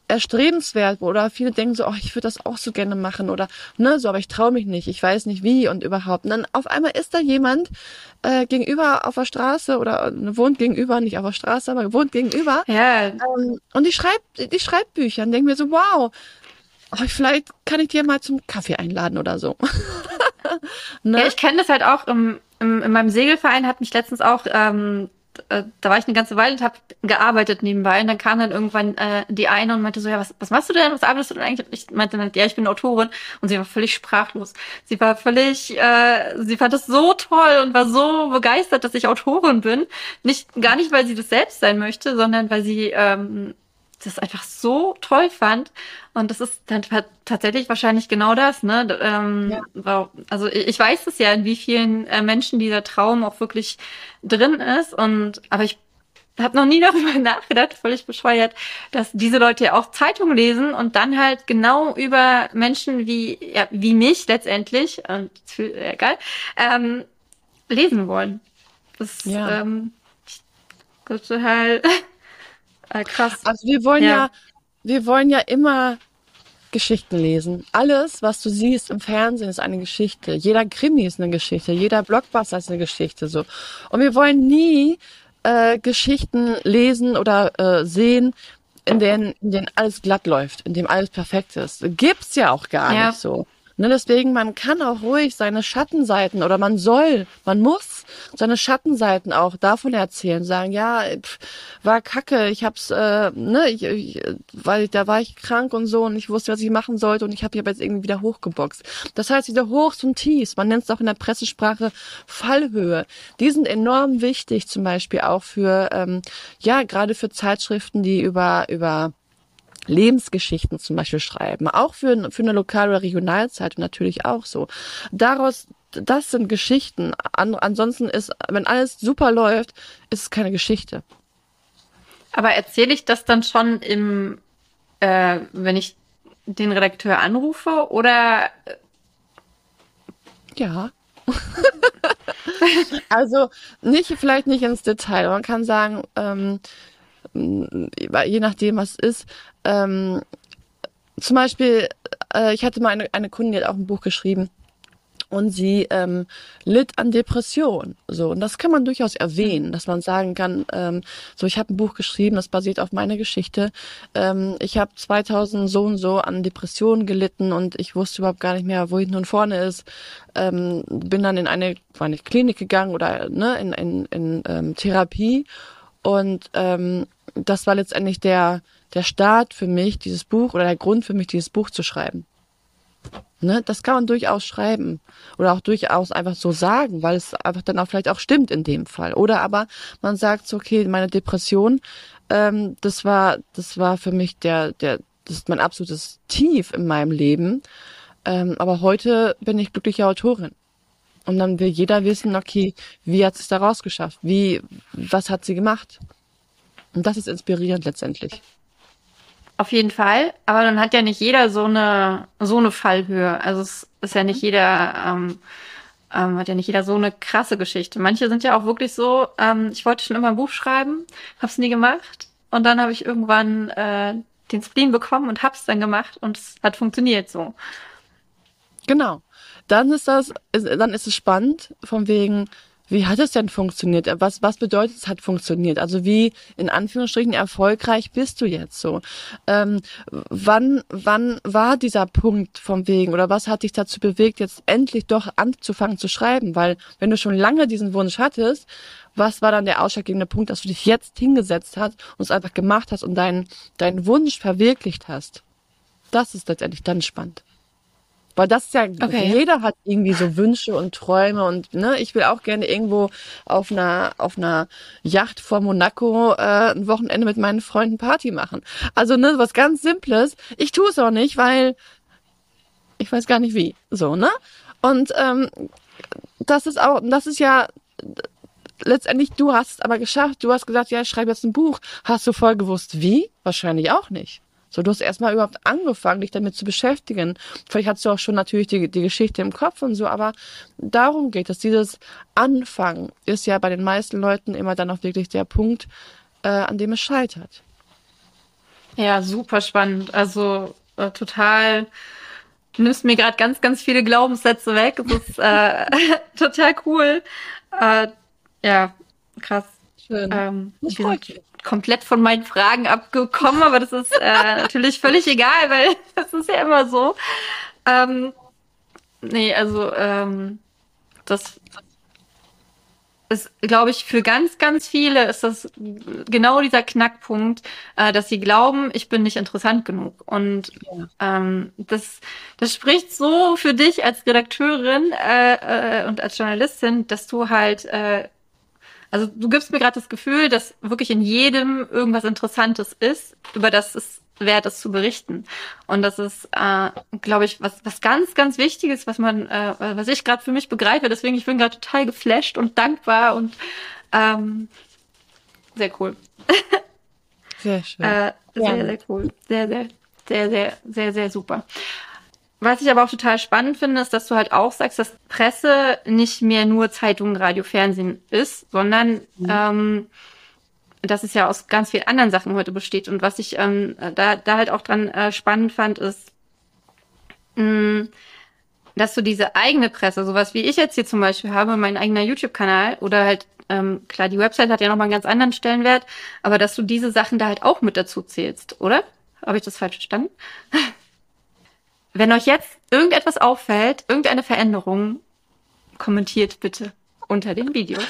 erstrebenswert oder viele denken so, oh, ich würde das auch so gerne machen oder ne, so, aber ich traue mich nicht, ich weiß nicht wie und überhaupt. Und dann auf einmal ist da jemand äh, gegenüber auf der Straße oder äh, wohnt gegenüber, nicht auf der Straße, aber wohnt gegenüber. Ja. Ähm, und die schreibt, die schreibt Bücher und denken mir so, wow, oh, vielleicht kann ich dir mal zum Kaffee einladen oder so. ne? Ja, ich kenne das halt auch im, im, in meinem Segelverein hat mich letztens auch, ähm, äh, da war ich eine ganze Weile und habe gearbeitet nebenbei und dann kam dann irgendwann äh, die eine und meinte so, ja, was, was machst du denn, was arbeitest du denn eigentlich? Ich meinte dann, ja, ich bin Autorin und sie war völlig sprachlos. Sie war völlig, äh, sie fand das so toll und war so begeistert, dass ich Autorin bin. Nicht, gar nicht, weil sie das selbst sein möchte, sondern weil sie ähm, das einfach so toll fand. Und das ist dann tatsächlich wahrscheinlich genau das, ne? Ähm, ja. Also ich weiß es ja, in wie vielen äh, Menschen dieser Traum auch wirklich drin ist. Und aber ich habe noch nie darüber nachgedacht, völlig bescheuert, dass diese Leute ja auch Zeitungen lesen und dann halt genau über Menschen wie ja, wie mich letztendlich und äh, egal ähm, lesen wollen. Das ja. ähm, total äh, krass. Also wir wollen ja. ja, wir wollen ja immer Geschichten lesen. Alles, was du siehst im Fernsehen, ist eine Geschichte. Jeder Krimi ist eine Geschichte. Jeder Blockbuster ist eine Geschichte. So. Und wir wollen nie äh, Geschichten lesen oder äh, sehen, in denen, in denen alles glatt läuft, in dem alles perfekt ist. Gibt's ja auch gar ja. nicht so. Ne, deswegen, man kann auch ruhig seine Schattenseiten oder man soll, man muss seine Schattenseiten auch davon erzählen, sagen, ja, pff, war kacke, ich hab's, äh, ne, ich, ich, weil da war ich krank und so und ich wusste, was ich machen sollte und ich habe jetzt irgendwie wieder hochgeboxt. Das heißt, diese Hochs und Tiefs, man nennt es auch in der Pressesprache Fallhöhe, die sind enorm wichtig, zum Beispiel auch für, ähm, ja, gerade für Zeitschriften, die über, über Lebensgeschichten zum Beispiel schreiben, auch für, für eine Lokal- oder Regionalzeitung natürlich auch so. Daraus, das sind Geschichten. An, ansonsten ist, wenn alles super läuft, ist es keine Geschichte. Aber erzähle ich das dann schon im, äh, wenn ich den Redakteur anrufe oder? Ja. also nicht, vielleicht nicht ins Detail. Man kann sagen, ähm, je nachdem, was ist. Ähm, zum Beispiel, äh, ich hatte mal eine, eine Kundin, die hat auch ein Buch geschrieben und sie ähm, litt an Depression. So und das kann man durchaus erwähnen, dass man sagen kann, ähm, so ich habe ein Buch geschrieben, das basiert auf meiner Geschichte. Ähm, ich habe 2000 so und so an Depressionen gelitten und ich wusste überhaupt gar nicht mehr, wo hinten und vorne ist. Ähm, bin dann in eine, eine Klinik gegangen oder ne in in, in ähm, Therapie und ähm, das war letztendlich der, der Start für mich, dieses Buch oder der Grund für mich, dieses Buch zu schreiben. Ne, das kann man durchaus schreiben oder auch durchaus einfach so sagen, weil es einfach dann auch vielleicht auch stimmt in dem Fall. Oder aber man sagt so, okay, meine Depression, ähm, das war, das war für mich der, der, das ist mein absolutes Tief in meinem Leben. Ähm, aber heute bin ich glückliche Autorin. Und dann will jeder wissen, okay, wie hat sie es da rausgeschafft? Wie, was hat sie gemacht? Und das ist inspirierend letztendlich. Auf jeden Fall, aber dann hat ja nicht jeder so eine so eine Fallhöhe. Also es ist ja nicht jeder ähm, ähm, hat ja nicht jeder so eine krasse Geschichte. Manche sind ja auch wirklich so. Ähm, ich wollte schon immer ein Buch schreiben, hab's nie gemacht und dann habe ich irgendwann äh, den Spleen bekommen und hab's dann gemacht und es hat funktioniert so. Genau. Dann ist das, dann ist es spannend, von wegen, wie hat es denn funktioniert? Was, was bedeutet es hat funktioniert? Also wie in Anführungsstrichen erfolgreich bist du jetzt so? Ähm, wann, wann war dieser Punkt vom wegen oder was hat dich dazu bewegt, jetzt endlich doch anzufangen zu schreiben? Weil wenn du schon lange diesen Wunsch hattest, was war dann der ausschlaggebende Punkt, dass du dich jetzt hingesetzt hast und es einfach gemacht hast und deinen, deinen Wunsch verwirklicht hast? Das ist letztendlich dann spannend. Weil das ist ja, okay. jeder hat irgendwie so Wünsche und Träume und ne, ich will auch gerne irgendwo auf einer, auf einer Yacht vor Monaco äh, ein Wochenende mit meinen Freunden Party machen. Also ne, was ganz Simples. Ich tue es auch nicht, weil ich weiß gar nicht wie. So, ne? Und ähm, das ist auch, das ist ja letztendlich, du hast es aber geschafft. Du hast gesagt, ja, ich schreibe jetzt ein Buch. Hast du voll gewusst, wie? Wahrscheinlich auch nicht. So, du hast erstmal überhaupt angefangen, dich damit zu beschäftigen. Vielleicht hast du auch schon natürlich die, die Geschichte im Kopf und so, aber darum geht es. Dieses Anfangen ist ja bei den meisten Leuten immer dann auch wirklich der Punkt, äh, an dem es scheitert. Ja, super spannend. Also äh, total nimmst mir gerade ganz, ganz viele Glaubenssätze weg. Das ist äh, total cool. Äh, ja, krass. Schön. Ähm, das freut mich komplett von meinen Fragen abgekommen, aber das ist äh, natürlich völlig egal, weil das ist ja immer so. Ähm, nee, also ähm, das ist, glaube ich, für ganz, ganz viele ist das genau dieser Knackpunkt, äh, dass sie glauben, ich bin nicht interessant genug. Und ähm, das, das spricht so für dich als Redakteurin äh, äh, und als Journalistin, dass du halt äh, also du gibst mir gerade das Gefühl, dass wirklich in jedem irgendwas Interessantes ist, über das es wert ist zu berichten. Und das ist, äh, glaube ich, was, was ganz, ganz Wichtiges, was man, äh, was ich gerade für mich begreife. Deswegen, ich bin gerade total geflasht und dankbar und ähm, sehr cool. Sehr schön. äh, sehr, ja. sehr cool. Sehr, sehr, sehr, sehr, sehr, sehr super. Was ich aber auch total spannend finde, ist, dass du halt auch sagst, dass Presse nicht mehr nur Zeitungen, Radio, Fernsehen ist, sondern mhm. ähm, dass es ja aus ganz vielen anderen Sachen heute besteht. Und was ich ähm, da, da halt auch dran äh, spannend fand, ist, mh, mm, dass du diese eigene Presse, sowas wie ich jetzt hier zum Beispiel habe, mein eigener YouTube-Kanal oder halt, ähm, klar, die Website hat ja nochmal einen ganz anderen Stellenwert, aber dass du diese Sachen da halt auch mit dazu zählst, oder? Habe ich das falsch verstanden? Wenn euch jetzt irgendetwas auffällt, irgendeine Veränderung, kommentiert bitte unter dem Video.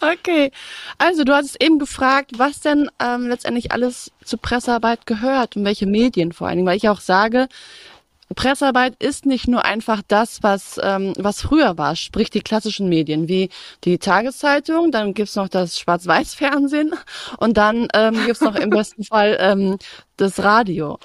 Okay, also du hattest eben gefragt, was denn ähm, letztendlich alles zur Pressearbeit gehört und welche Medien vor allen Dingen, weil ich auch sage, Pressearbeit ist nicht nur einfach das, was, ähm, was früher war, sprich die klassischen Medien wie die Tageszeitung, dann gibt's noch das Schwarz-Weiß-Fernsehen und dann ähm, gibt's noch im besten Fall ähm, das Radio.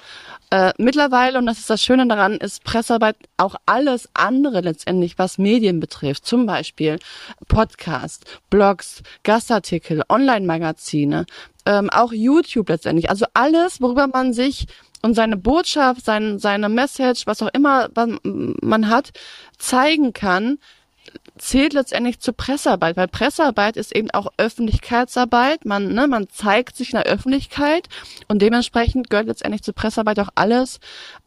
Äh, mittlerweile, und das ist das Schöne daran, ist Pressearbeit auch alles andere letztendlich, was Medien betrifft. Zum Beispiel Podcast, Blogs, Gastartikel, Online-Magazine, ähm, auch YouTube letztendlich. Also alles, worüber man sich und seine Botschaft, sein, seine Message, was auch immer man hat, zeigen kann, zählt letztendlich zur Pressearbeit, weil Pressearbeit ist eben auch Öffentlichkeitsarbeit. Man, ne, man zeigt sich in der Öffentlichkeit und dementsprechend gehört letztendlich zur Pressearbeit auch alles,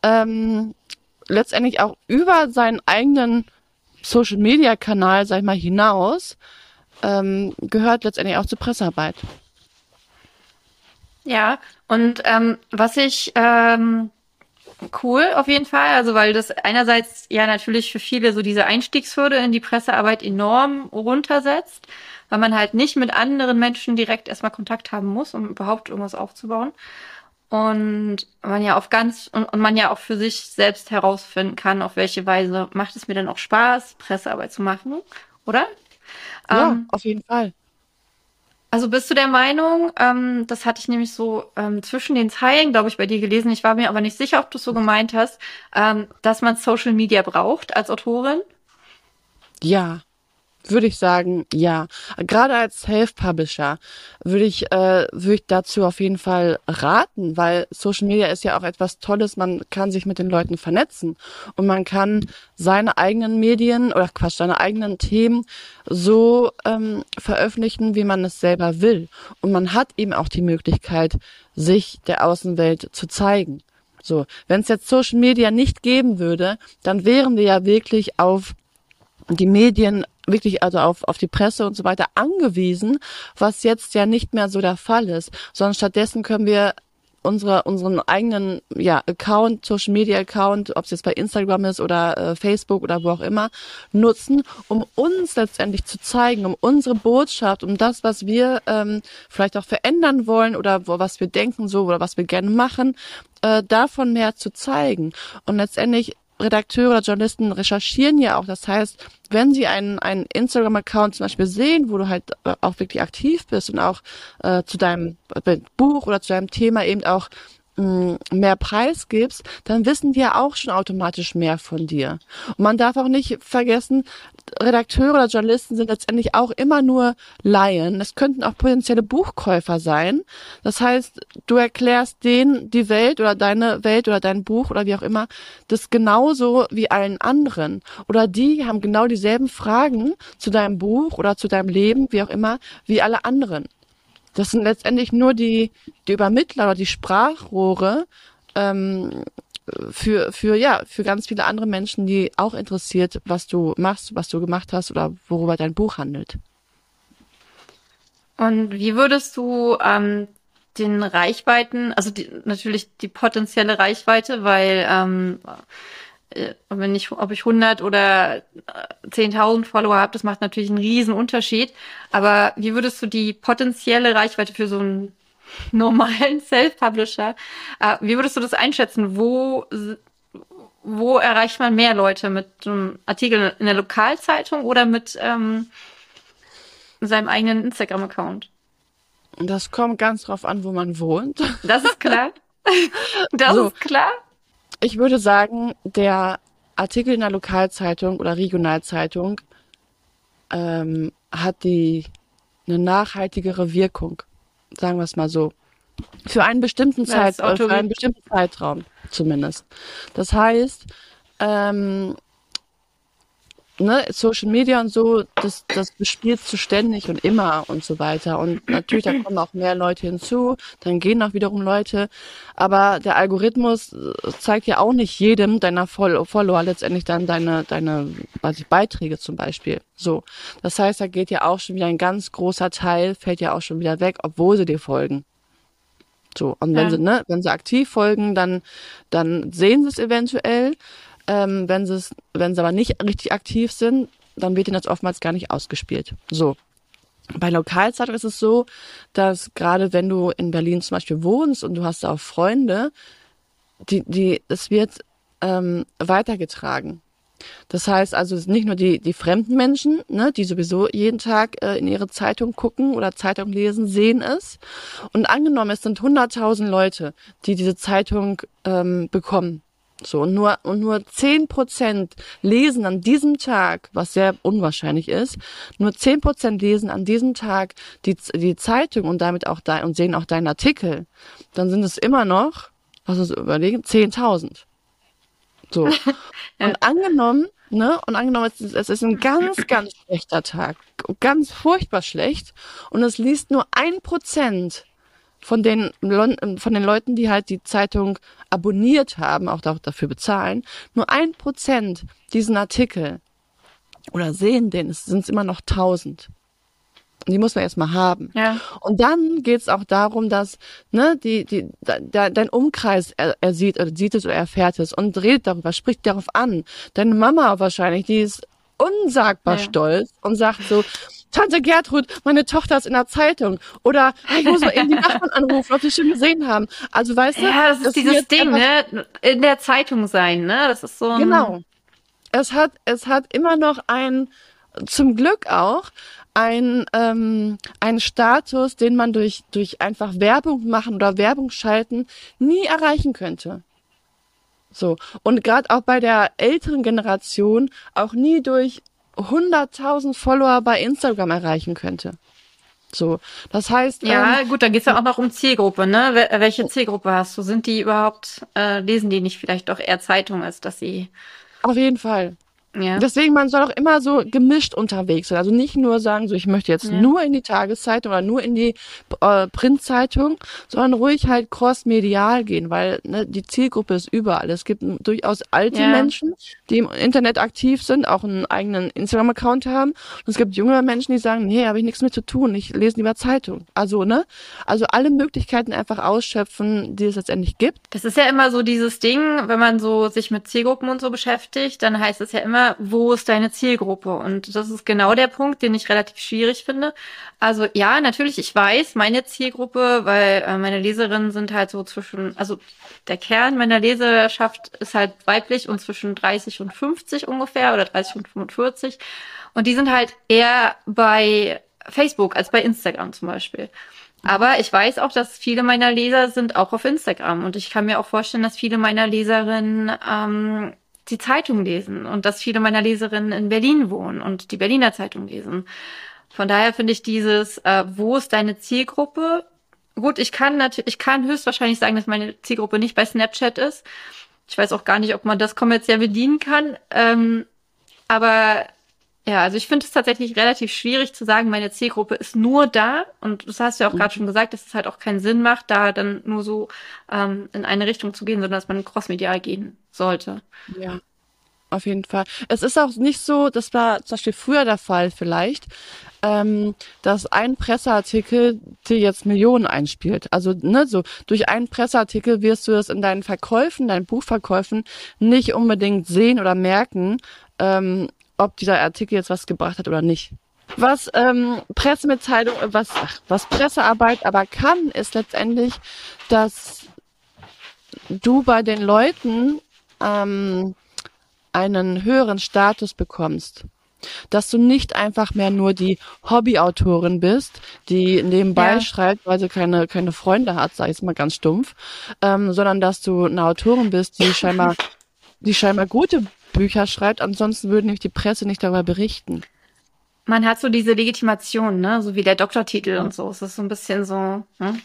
ähm, letztendlich auch über seinen eigenen Social Media Kanal, sag ich mal, hinaus, ähm, gehört letztendlich auch zur Pressearbeit. Ja, und ähm, was ich ähm, cool auf jeden Fall. Also weil das einerseits ja natürlich für viele so diese Einstiegshürde in die Pressearbeit enorm runtersetzt, weil man halt nicht mit anderen Menschen direkt erstmal Kontakt haben muss, um überhaupt irgendwas aufzubauen. und man ja auf ganz und, und, man ja auch für sich selbst herausfinden kann, auf welche Weise macht es mir denn auch Spaß, Pressearbeit zu machen, oder? Ja, ähm, auf jeden Fall. Also bist du der Meinung, ähm, das hatte ich nämlich so ähm, zwischen den Zeilen, glaube ich, bei dir gelesen, ich war mir aber nicht sicher, ob du es so gemeint hast, ähm, dass man Social Media braucht als Autorin? Ja, würde ich sagen, ja. Gerade als Self-Publisher würde ich, äh, würde ich dazu auf jeden Fall raten, weil Social Media ist ja auch etwas Tolles. Man kann sich mit den Leuten vernetzen und man kann seine eigenen Medien oder Quatsch, seine eigenen Themen so ähm, veröffentlichen, wie man es selber will. Und man hat eben auch die Möglichkeit, sich der Außenwelt zu zeigen. So, wenn es jetzt Social Media nicht geben würde, dann wären wir ja wirklich auf die Medien wirklich also auf, auf die Presse und so weiter angewiesen, was jetzt ja nicht mehr so der Fall ist, sondern stattdessen können wir unsere, unseren eigenen ja, Account, Social Media Account, ob es jetzt bei Instagram ist oder äh, Facebook oder wo auch immer, nutzen, um uns letztendlich zu zeigen, um unsere Botschaft, um das, was wir ähm, vielleicht auch verändern wollen oder wo, was wir denken so oder was wir gerne machen, äh, davon mehr zu zeigen. Und letztendlich Redakteure oder Journalisten recherchieren ja auch. Das heißt, wenn sie einen, einen Instagram-Account zum Beispiel sehen, wo du halt äh, auch wirklich aktiv bist und auch äh, zu deinem äh, Buch oder zu deinem Thema eben auch mehr Preis gibst, dann wissen die ja auch schon automatisch mehr von dir. Und man darf auch nicht vergessen, Redakteure oder Journalisten sind letztendlich auch immer nur Laien. Es könnten auch potenzielle Buchkäufer sein. Das heißt, du erklärst denen die Welt oder deine Welt oder dein Buch oder wie auch immer, das genauso wie allen anderen. Oder die haben genau dieselben Fragen zu deinem Buch oder zu deinem Leben, wie auch immer, wie alle anderen. Das sind letztendlich nur die, die Übermittler oder die Sprachrohre ähm, für, für, ja, für ganz viele andere Menschen, die auch interessiert, was du machst, was du gemacht hast oder worüber dein Buch handelt. Und wie würdest du ähm, den Reichweiten, also die, natürlich die potenzielle Reichweite, weil ähm, äh, wenn ich, ob ich 100 oder 10.000 äh, Follower habe, das macht natürlich einen riesen Unterschied. Aber wie würdest du die potenzielle Reichweite für so einen normalen Self-Publisher, äh, wie würdest du das einschätzen? Wo, wo erreicht man mehr Leute? Mit einem Artikel in der Lokalzeitung oder mit ähm, seinem eigenen Instagram-Account? Das kommt ganz drauf an, wo man wohnt. Das ist klar. Das so. ist klar ich würde sagen, der Artikel in der Lokalzeitung oder Regionalzeitung ähm, hat die eine nachhaltigere Wirkung, sagen wir es mal so. Für einen bestimmten Zeit, für einen bestimmten Zeitraum zumindest. Das heißt, ähm, ne, Social Media und so, das, das bespielst du ständig und immer und so weiter. Und natürlich, da kommen auch mehr Leute hinzu, dann gehen auch wiederum Leute. Aber der Algorithmus äh, zeigt ja auch nicht jedem deiner Follower letztendlich dann deine, deine weiß ich, Beiträge zum Beispiel. So. Das heißt, da geht ja auch schon wieder ein ganz großer Teil, fällt ja auch schon wieder weg, obwohl sie dir folgen. So. Und wenn ja. sie, ne, wenn sie aktiv folgen, dann, dann sehen sie es eventuell. Ähm, wenn sie wenn sie aber nicht richtig aktiv sind, dann wird ihnen das oftmals gar nicht ausgespielt. So. Bei Lokalzeitung ist es so, dass gerade wenn du in Berlin zum Beispiel wohnst und du hast auch Freunde, die, die, es wird ähm, weitergetragen. Das heißt also nicht nur die, die fremden Menschen, ne, die sowieso jeden Tag äh, in ihre Zeitung gucken oder Zeitung lesen, sehen es. Und angenommen, es sind 100.000 Leute, die diese Zeitung ähm, bekommen. So, und nur, und nur zehn Prozent lesen an diesem Tag, was sehr unwahrscheinlich ist, nur zehn Prozent lesen an diesem Tag die, die Zeitung und damit auch dein, und sehen auch deinen Artikel. Dann sind es immer noch, was ist überlegen, zehntausend. So. ja. Und angenommen, ne, und angenommen, es ist, es ist ein ganz, ganz schlechter Tag, ganz furchtbar schlecht, und es liest nur ein Prozent von den, von den Leuten, die halt die Zeitung abonniert haben, auch dafür bezahlen, nur ein Prozent diesen Artikel oder sehen den, es sind immer noch tausend. Die muss man erstmal haben. Ja. Und dann geht's auch darum, dass ne, die, die, da, dein Umkreis er, er sieht oder sieht es oder erfährt es und redet darüber, spricht darauf an. Deine Mama wahrscheinlich, die ist unsagbar ja. stolz und sagt so, Tante Gertrud, meine Tochter ist in der Zeitung. Oder ich muss mal eben die Nachbarn anrufen, ob sie schon gesehen haben. Also weißt du, Ja, das ist dieses Ding, ne? In der Zeitung sein, ne? Das ist so ein, Genau. Es hat, es hat immer noch ein, zum Glück auch, ein, ähm, einen Status, den man durch, durch einfach Werbung machen oder Werbung schalten nie erreichen könnte. So. Und gerade auch bei der älteren Generation auch nie durch 100.000 Follower bei Instagram erreichen könnte. So. Das heißt, Ja, ähm, gut, da geht's ja auch noch um Zielgruppe, ne? Wel- Welche Zielgruppe hast du? Sind die überhaupt, äh, lesen die nicht vielleicht doch eher Zeitung, als dass sie, auf jeden Fall. Ja. Deswegen, man soll auch immer so gemischt unterwegs sein. Also nicht nur sagen, so ich möchte jetzt Ja. nur in die Tageszeitung oder nur in die äh, Printzeitung, sondern ruhig halt crossmedial gehen, weil ne, die Zielgruppe ist überall. Es gibt durchaus alte Ja. Menschen, die im Internet aktiv sind, auch einen eigenen Instagram-Account haben. Und es gibt junge Menschen, die sagen, nee, habe ich nichts mit zu tun, ich lese lieber Zeitung. Also, ne? Also alle Möglichkeiten einfach ausschöpfen, die es letztendlich gibt. Das ist ja immer so dieses Ding, wenn man so sich mit Zielgruppen und so beschäftigt, dann heißt es ja immer, wo ist deine Zielgruppe? Und das ist genau der Punkt, den ich relativ schwierig finde. Also ja, natürlich, ich weiß, meine Zielgruppe, weil äh, meine Leserinnen sind halt so zwischen, also der Kern meiner Leserschaft ist halt weiblich und zwischen 30 und 50 ungefähr oder 30 und 45. Und die sind halt eher bei Facebook als bei Instagram zum Beispiel. Aber ich weiß auch, dass viele meiner Leser sind auch auf Instagram. Und ich kann mir auch vorstellen, dass viele meiner Leserinnen ähm, die Zeitung lesen und dass viele meiner Leserinnen in Berlin wohnen und die Berliner Zeitung lesen. Von daher finde ich dieses, äh, wo ist deine Zielgruppe? Gut, ich kann natürlich, ich kann höchstwahrscheinlich sagen, dass meine Zielgruppe nicht bei Snapchat ist. Ich weiß auch gar nicht, ob man das kommerziell bedienen kann. Ähm, aber ja, also ich finde es tatsächlich relativ schwierig zu sagen, meine Zielgruppe ist nur da. Und das hast du ja auch gerade schon gesagt, dass es halt auch keinen Sinn macht, da dann nur so ähm, in eine Richtung zu gehen, sondern dass man crossmedial gehen sollte. Ja. Auf jeden Fall. Es ist auch nicht so, das war zum Beispiel früher der Fall vielleicht, ähm, dass ein Presseartikel dir jetzt Millionen einspielt. Also ne, so durch einen Presseartikel wirst du das in deinen Verkäufen, deinen Buchverkäufen nicht unbedingt sehen oder merken, ähm, ob dieser Artikel jetzt was gebracht hat oder nicht. Was ähm, Pressemitteilung, äh, was, ach, was Pressearbeit aber kann, ist letztendlich, dass du bei den Leuten ähm, einen höheren Status bekommst. Dass du nicht einfach mehr nur die Hobbyautorin bist, die nebenbei Ja. schreibt, weil sie keine, keine Freunde hat, sag ich mal ganz stumpf, ähm, sondern dass du eine Autorin bist, die scheinbar, die scheinbar gute Bücher schreibt, ansonsten würde nämlich die Presse nicht darüber berichten. Man hat so diese Legitimation, ne, so wie der Doktortitel und so. Es ist so ein bisschen so. Ne?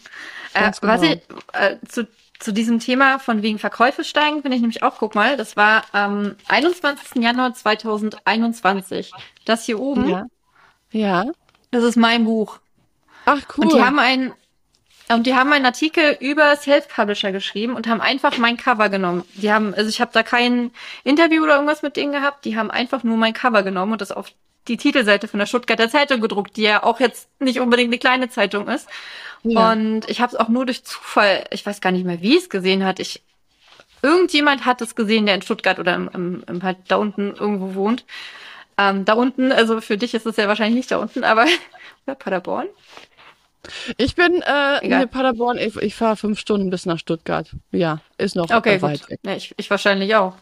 Äh, Ganz was genau. ich äh, zu zu diesem Thema von wegen Verkäufe steigen, finde ich nämlich auch, guck mal, das war am 21. Januar 2021. Das hier oben, Ja. Ja. das ist mein Buch. Ach cool. Und die haben einen und die haben einen Artikel über Self-Publisher geschrieben und haben einfach mein Cover genommen. Die haben, also ich habe da kein Interview oder irgendwas mit denen gehabt, die haben einfach nur mein Cover genommen und das auf die Titelseite von der Stuttgarter Zeitung gedruckt, die ja auch jetzt nicht unbedingt eine kleine Zeitung ist. Ja. Und ich habe es auch nur durch Zufall, ich weiß gar nicht mehr, wie es gesehen hat. Ich irgendjemand hat es gesehen, der in Stuttgart oder im, im, im halt da unten irgendwo wohnt. Ähm, da unten, also für dich ist es ja wahrscheinlich nicht da unten, aber oder Paderborn. Ich bin äh, in Paderborn, ich, ich fahre fünf Stunden bis nach Stuttgart. Ja, ist noch Okay, äh, weit weg. Ja, ich, ich wahrscheinlich auch.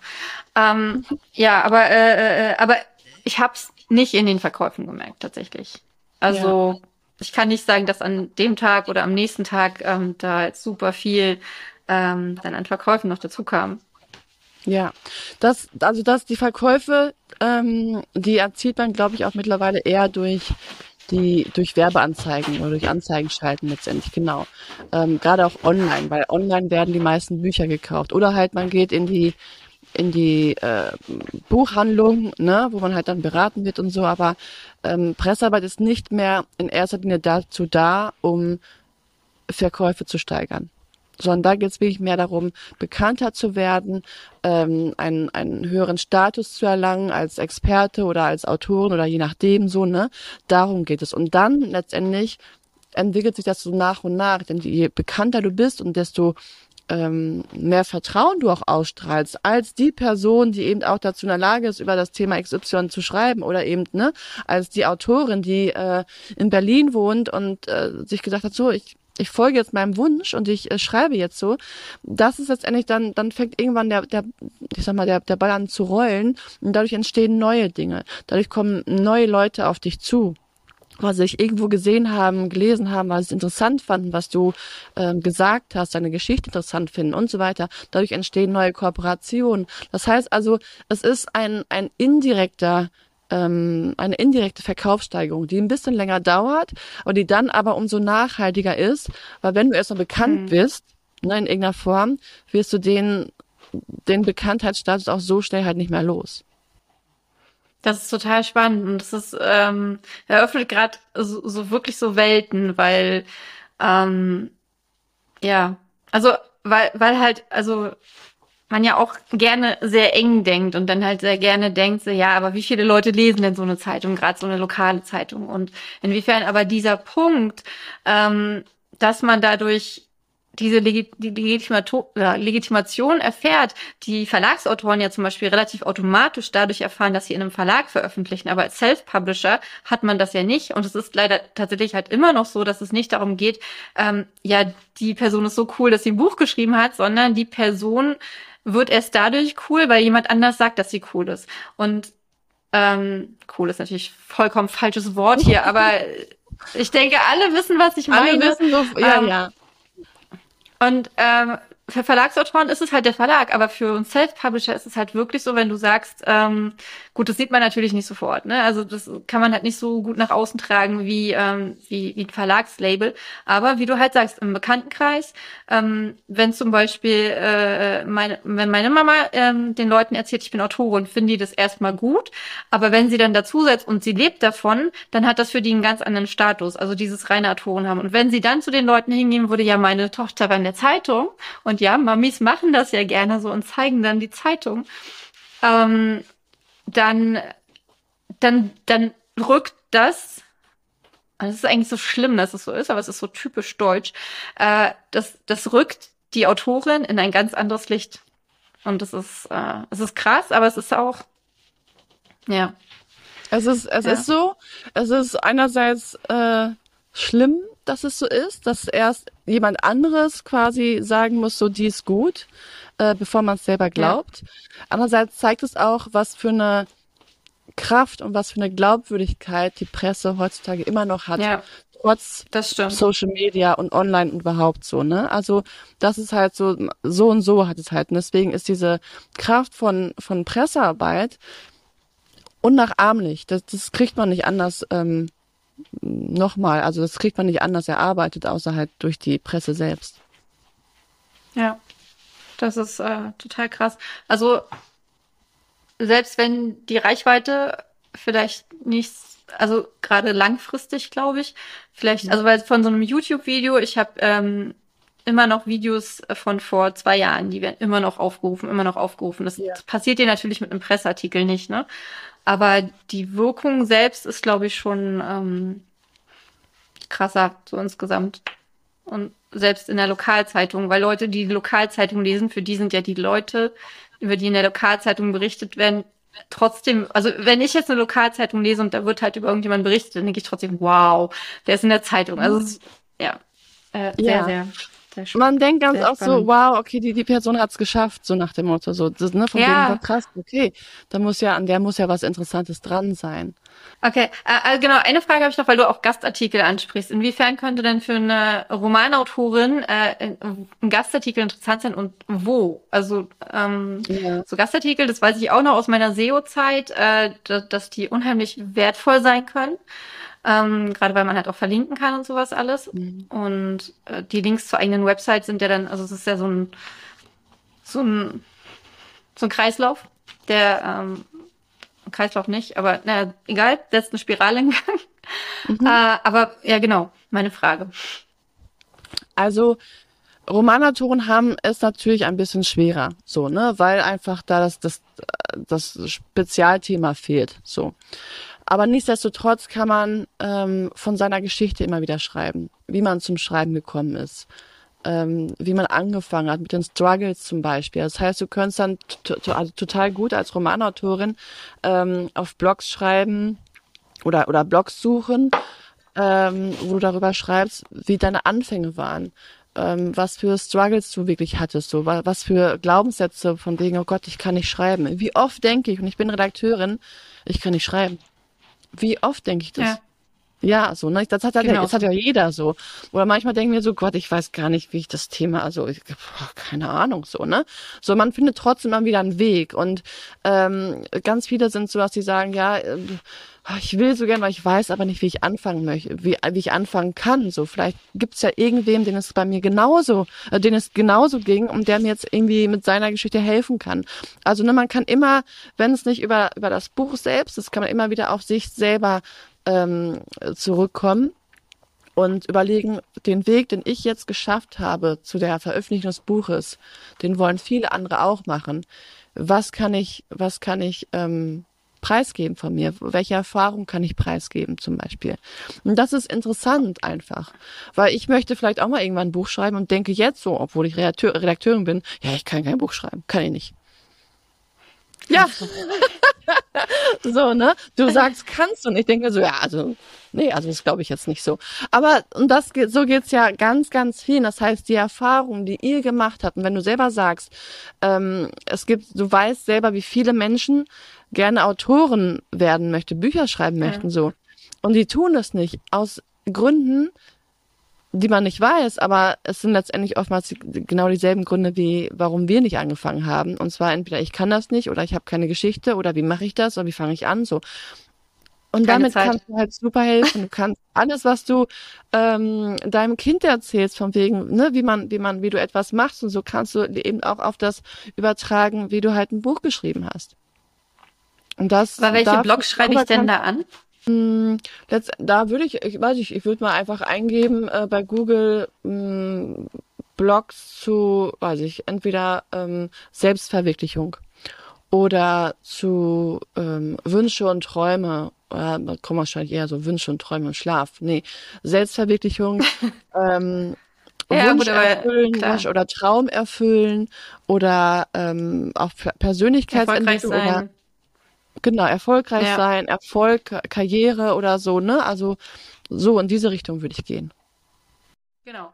Ähm, ja, aber äh, äh, aber ich habe es nicht in den Verkäufen gemerkt tatsächlich. Also ich kann nicht sagen, dass an dem Tag oder am nächsten Tag ähm, da jetzt super viel ähm, dann an Verkäufen noch dazu kam. Ja, das, also das, die Verkäufe, ähm, die erzielt man, glaube ich, auch mittlerweile eher durch die, durch Werbeanzeigen oder durch Anzeigen schalten letztendlich, genau. Ähm, gerade auch online, weil online werden die meisten Bücher gekauft. Oder halt man geht in die, in die äh, Buchhandlung, ne, wo man halt dann beraten wird und so, aber ähm, Pressearbeit ist nicht mehr in erster Linie dazu da, um Verkäufe zu steigern sondern da geht es wirklich mehr darum, bekannter zu werden, ähm, einen, einen höheren Status zu erlangen als Experte oder als Autorin oder je nachdem so, ne? Darum geht es. Und dann letztendlich entwickelt sich das so nach und nach, denn je bekannter du bist und desto ähm, mehr Vertrauen du auch ausstrahlst als die Person, die eben auch dazu in der Lage ist, über das Thema XY zu schreiben oder eben ne als die Autorin, die äh, in Berlin wohnt und äh, sich gedacht hat, so ich ich folge jetzt meinem Wunsch und ich äh, schreibe jetzt so, das ist letztendlich dann, dann fängt irgendwann der, der, ich sag mal, der, der Ball an zu rollen und dadurch entstehen neue Dinge. Dadurch kommen neue Leute auf dich zu was sie irgendwo gesehen haben, gelesen haben, was sie interessant fanden, was du ähm, gesagt hast, deine Geschichte interessant finden und so weiter. Dadurch entstehen neue Kooperationen. Das heißt also, es ist ein, ein indirekter ähm, eine indirekte Verkaufssteigerung, die ein bisschen länger dauert, aber die dann aber umso nachhaltiger ist, weil wenn du erstmal bekannt mhm. bist, ne, in irgendeiner Form, wirst du den, den Bekanntheitsstatus auch so schnell halt nicht mehr los. Das ist total spannend und das ist ähm, eröffnet gerade so, so wirklich so Welten, weil ähm, ja, also weil weil halt also man ja auch gerne sehr eng denkt und dann halt sehr gerne denkt, so, ja, aber wie viele Leute lesen denn so eine Zeitung, gerade so eine lokale Zeitung? Und inwiefern aber dieser Punkt, ähm, dass man dadurch diese Legit die Legitimation erfährt, die Verlagsautoren ja zum Beispiel relativ automatisch dadurch erfahren, dass sie in einem Verlag veröffentlichen. Aber als Self-Publisher hat man das ja nicht. Und es ist leider tatsächlich halt immer noch so, dass es nicht darum geht, ähm, ja, die Person ist so cool, dass sie ein Buch geschrieben hat, sondern die Person wird erst dadurch cool, weil jemand anders sagt, dass sie cool ist. Und ähm, cool ist natürlich vollkommen falsches Wort hier, aber ich denke, alle wissen, was ich meine. Alle wissen so, ja, ähm, ja. Und ähm, für Verlagsautoren ist es halt der Verlag, aber für uns Self-Publisher ist es halt wirklich so, wenn du sagst, ähm, gut, das sieht man natürlich nicht sofort, ne? Also das kann man halt nicht so gut nach außen tragen wie, ähm, wie, wie ein Verlagslabel. Aber wie du halt sagst, im Bekanntenkreis, ähm, wenn zum Beispiel äh, meine, wenn meine Mama ähm, den Leuten erzählt, ich bin Autorin, finden die das erstmal gut. Aber wenn sie dann dazusetzt und sie lebt davon, dann hat das für die einen ganz anderen Status, also dieses reine Autoren haben. Und wenn sie dann zu den Leuten hingehen würde, ja, meine Tochter war in der Zeitung und ja, Mamis machen das ja gerne so und zeigen dann die Zeitung. Ähm, dann, dann, dann rückt das, das ist eigentlich so schlimm, dass es so ist, aber es ist so typisch deutsch, äh, das, das rückt die Autorin in ein ganz anderes Licht. Und das ist, äh, es ist krass, aber es ist auch, ja. Es ist, es ja. ist so, es ist einerseits äh, schlimm, dass es so ist, dass erst jemand anderes quasi sagen muss, so die ist gut, äh, bevor man es selber glaubt. Ja. Andererseits zeigt es auch, was für eine Kraft und was für eine Glaubwürdigkeit die Presse heutzutage immer noch hat. Ja. Trotz Social Media und online und überhaupt so, ne? Also, das ist halt so, so und so hat es halt. Und deswegen ist diese Kraft von, von Pressearbeit unnachahmlich. Das, das kriegt man nicht anders ähm, nochmal, also das kriegt man nicht anders erarbeitet, außer halt durch die Presse selbst. Ja, das ist äh, total krass. Also selbst wenn die Reichweite vielleicht nicht, also gerade langfristig, glaube ich, vielleicht, also weil von so einem YouTube-Video, ich habe ähm, immer noch Videos von vor zwei Jahren, die werden immer noch aufgerufen, immer noch aufgerufen. Das ja. passiert dir natürlich mit einem Presseartikel nicht, ne? Aber die Wirkung selbst ist, glaube ich, schon ähm, krasser, so insgesamt. Und selbst in der Lokalzeitung, weil Leute, die die Lokalzeitung lesen, für die sind ja die Leute, über die in der Lokalzeitung berichtet werden, trotzdem, also wenn ich jetzt eine Lokalzeitung lese und da wird halt über irgendjemand berichtet, dann denke ich trotzdem, wow, der ist in der Zeitung. Also ja, äh, sehr, ja. sehr man denkt ganz oft so, wow, okay, die, die Person hat's geschafft, so nach dem Motto, so, das, ne, von ja. wegen, krass, okay, da muss ja, an der muss ja was Interessantes dran sein. Okay, äh, äh, genau, eine Frage habe ich noch, weil du auch Gastartikel ansprichst. Inwiefern könnte denn für eine Romanautorin äh, ein Gastartikel interessant sein und wo? Also, ähm, ja. so Gastartikel, das weiß ich auch noch aus meiner SEO-Zeit, äh, dass die unheimlich wertvoll sein können. Ähm, gerade weil man halt auch verlinken kann und sowas alles. Mhm. Und äh, die Links zur eigenen Website sind ja dann, also es ist ja so ein, so ein, so ein Kreislauf, der, ähm, Kreislauf nicht, aber naja, egal, setzt eine Spirale in Gang. Mhm. Äh, aber ja, genau, meine Frage. Also, Romanautoren haben es natürlich ein bisschen schwerer, so, ne, weil einfach da das, das, das Spezialthema fehlt, so. Aber nichtsdestotrotz kann man ähm, von seiner Geschichte immer wieder schreiben, wie man zum Schreiben gekommen ist, ähm, wie man angefangen hat, mit den Struggles zum Beispiel. Das heißt, du könntest dann also total gut als Romanautorin ähm, auf Blogs schreiben oder, oder Blogs suchen, ähm, wo du darüber schreibst, wie deine Anfänge waren. Ähm, was für Struggles du wirklich hattest, so was für Glaubenssätze von wegen, oh Gott, ich kann nicht schreiben. Wie oft denke ich, und ich bin Redakteurin, ich kann nicht schreiben. Wie oft denke ich das? Ja. Ja, so, ne? Das hat, genau. das hat ja jeder so. Oder manchmal denken wir so, Gott, ich weiß gar nicht, wie ich das Thema, also ich, boah, keine Ahnung, so, ne? So, man findet trotzdem mal wieder einen Weg. Und ähm, ganz viele sind so, dass sie sagen, ja, äh, ich will so gern, weil ich weiß aber nicht, wie ich anfangen möchte, wie, wie ich anfangen kann. So, vielleicht gibt's ja irgendwem, den es bei mir genauso, äh, den es genauso ging und der mir jetzt irgendwie mit seiner Geschichte helfen kann. Also, ne, man kann immer, wenn es nicht über, über das Buch selbst ist, kann man immer wieder auf sich selber ähm, zurückkommen und überlegen, den Weg, den ich jetzt geschafft habe zu der Veröffentlichung des Buches, den wollen viele andere auch machen. Was kann ich, was kann ich ähm, preisgeben von mir? Welche Erfahrung kann ich preisgeben zum Beispiel? Und das ist interessant einfach, weil ich möchte vielleicht auch mal irgendwann ein Buch schreiben und denke jetzt so, obwohl ich Redakteur, Redakteurin bin, ja, ich kann kein Buch schreiben, kann ich nicht. Ja. so, ne? Du sagst, kannst und ich denke so, ja, also, nee, also das glaube ich jetzt nicht so. Aber und das geht, so geht's ja ganz, ganz viel. Das heißt, die Erfahrung, die ihr gemacht habt, und wenn du selber sagst, ähm, es gibt, du weißt selber, wie viele Menschen gerne Autoren werden möchte, Bücher schreiben möchten, ja. so. Und die tun es nicht aus Gründen, die man nicht weiß, aber es sind letztendlich oftmals genau dieselben Gründe, wie warum wir nicht angefangen haben. Und zwar entweder ich kann das nicht oder ich habe keine Geschichte oder wie mache ich das oder wie fange ich an so. Und keine damit Zeit. kannst du halt super helfen. Du kannst alles, was du ähm, deinem Kind erzählst, von wegen, ne, wie man, wie man, wie du etwas machst und so kannst du eben auch auf das übertragen, wie du halt ein Buch geschrieben hast. Und das. Aber welche Blog schreibe ich denn da an? Hm, letzt, da würde ich, ich weiß nicht, ich würde mal einfach eingeben äh, bei Google mh, hm, Blogs zu, weiß ich, entweder ähm, Selbstverwirklichung oder zu ähm, Wünsche und Träume. Da kommen wahrscheinlich eher so Wünsche und Träume und Schlaf. Nee, Selbstverwirklichung, ähm, ja, Wunsch gut, erfüllen klar. oder Traum erfüllen oder ähm, auch Persönlichkeitsentwicklung oder Genau, erfolgreich ja. sein, Erfolg, Karriere oder so, ne? Also so in diese Richtung würde ich gehen. Genau.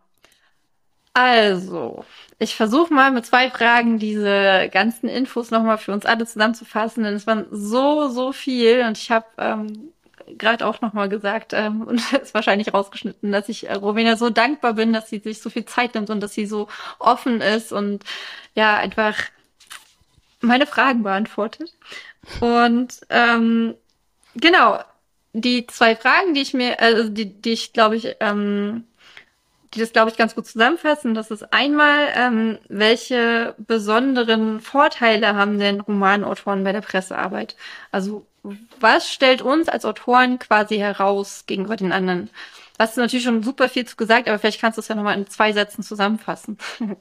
Also, ich versuche mal mit zwei Fragen diese ganzen Infos nochmal für uns alle zusammenzufassen, denn es waren so, so viel und ich habe ähm, gerade auch nochmal gesagt ähm, und ist wahrscheinlich rausgeschnitten, dass ich äh, Rowena so dankbar bin, dass sie sich so viel Zeit nimmt und dass sie so offen ist und ja, einfach meine Fragen beantwortet. Und ähm, genau, die zwei Fragen, die ich mir, also die, die ich glaube ich, ähm, die das glaube ich ganz gut zusammenfassen, das ist einmal, ähm, welche besonderen Vorteile haben denn Romanautoren bei der Pressearbeit? Also was stellt uns als Autoren quasi heraus gegenüber den anderen? Was ist natürlich schon super viel zu gesagt, aber vielleicht kannst du es ja nochmal in zwei Sätzen zusammenfassen.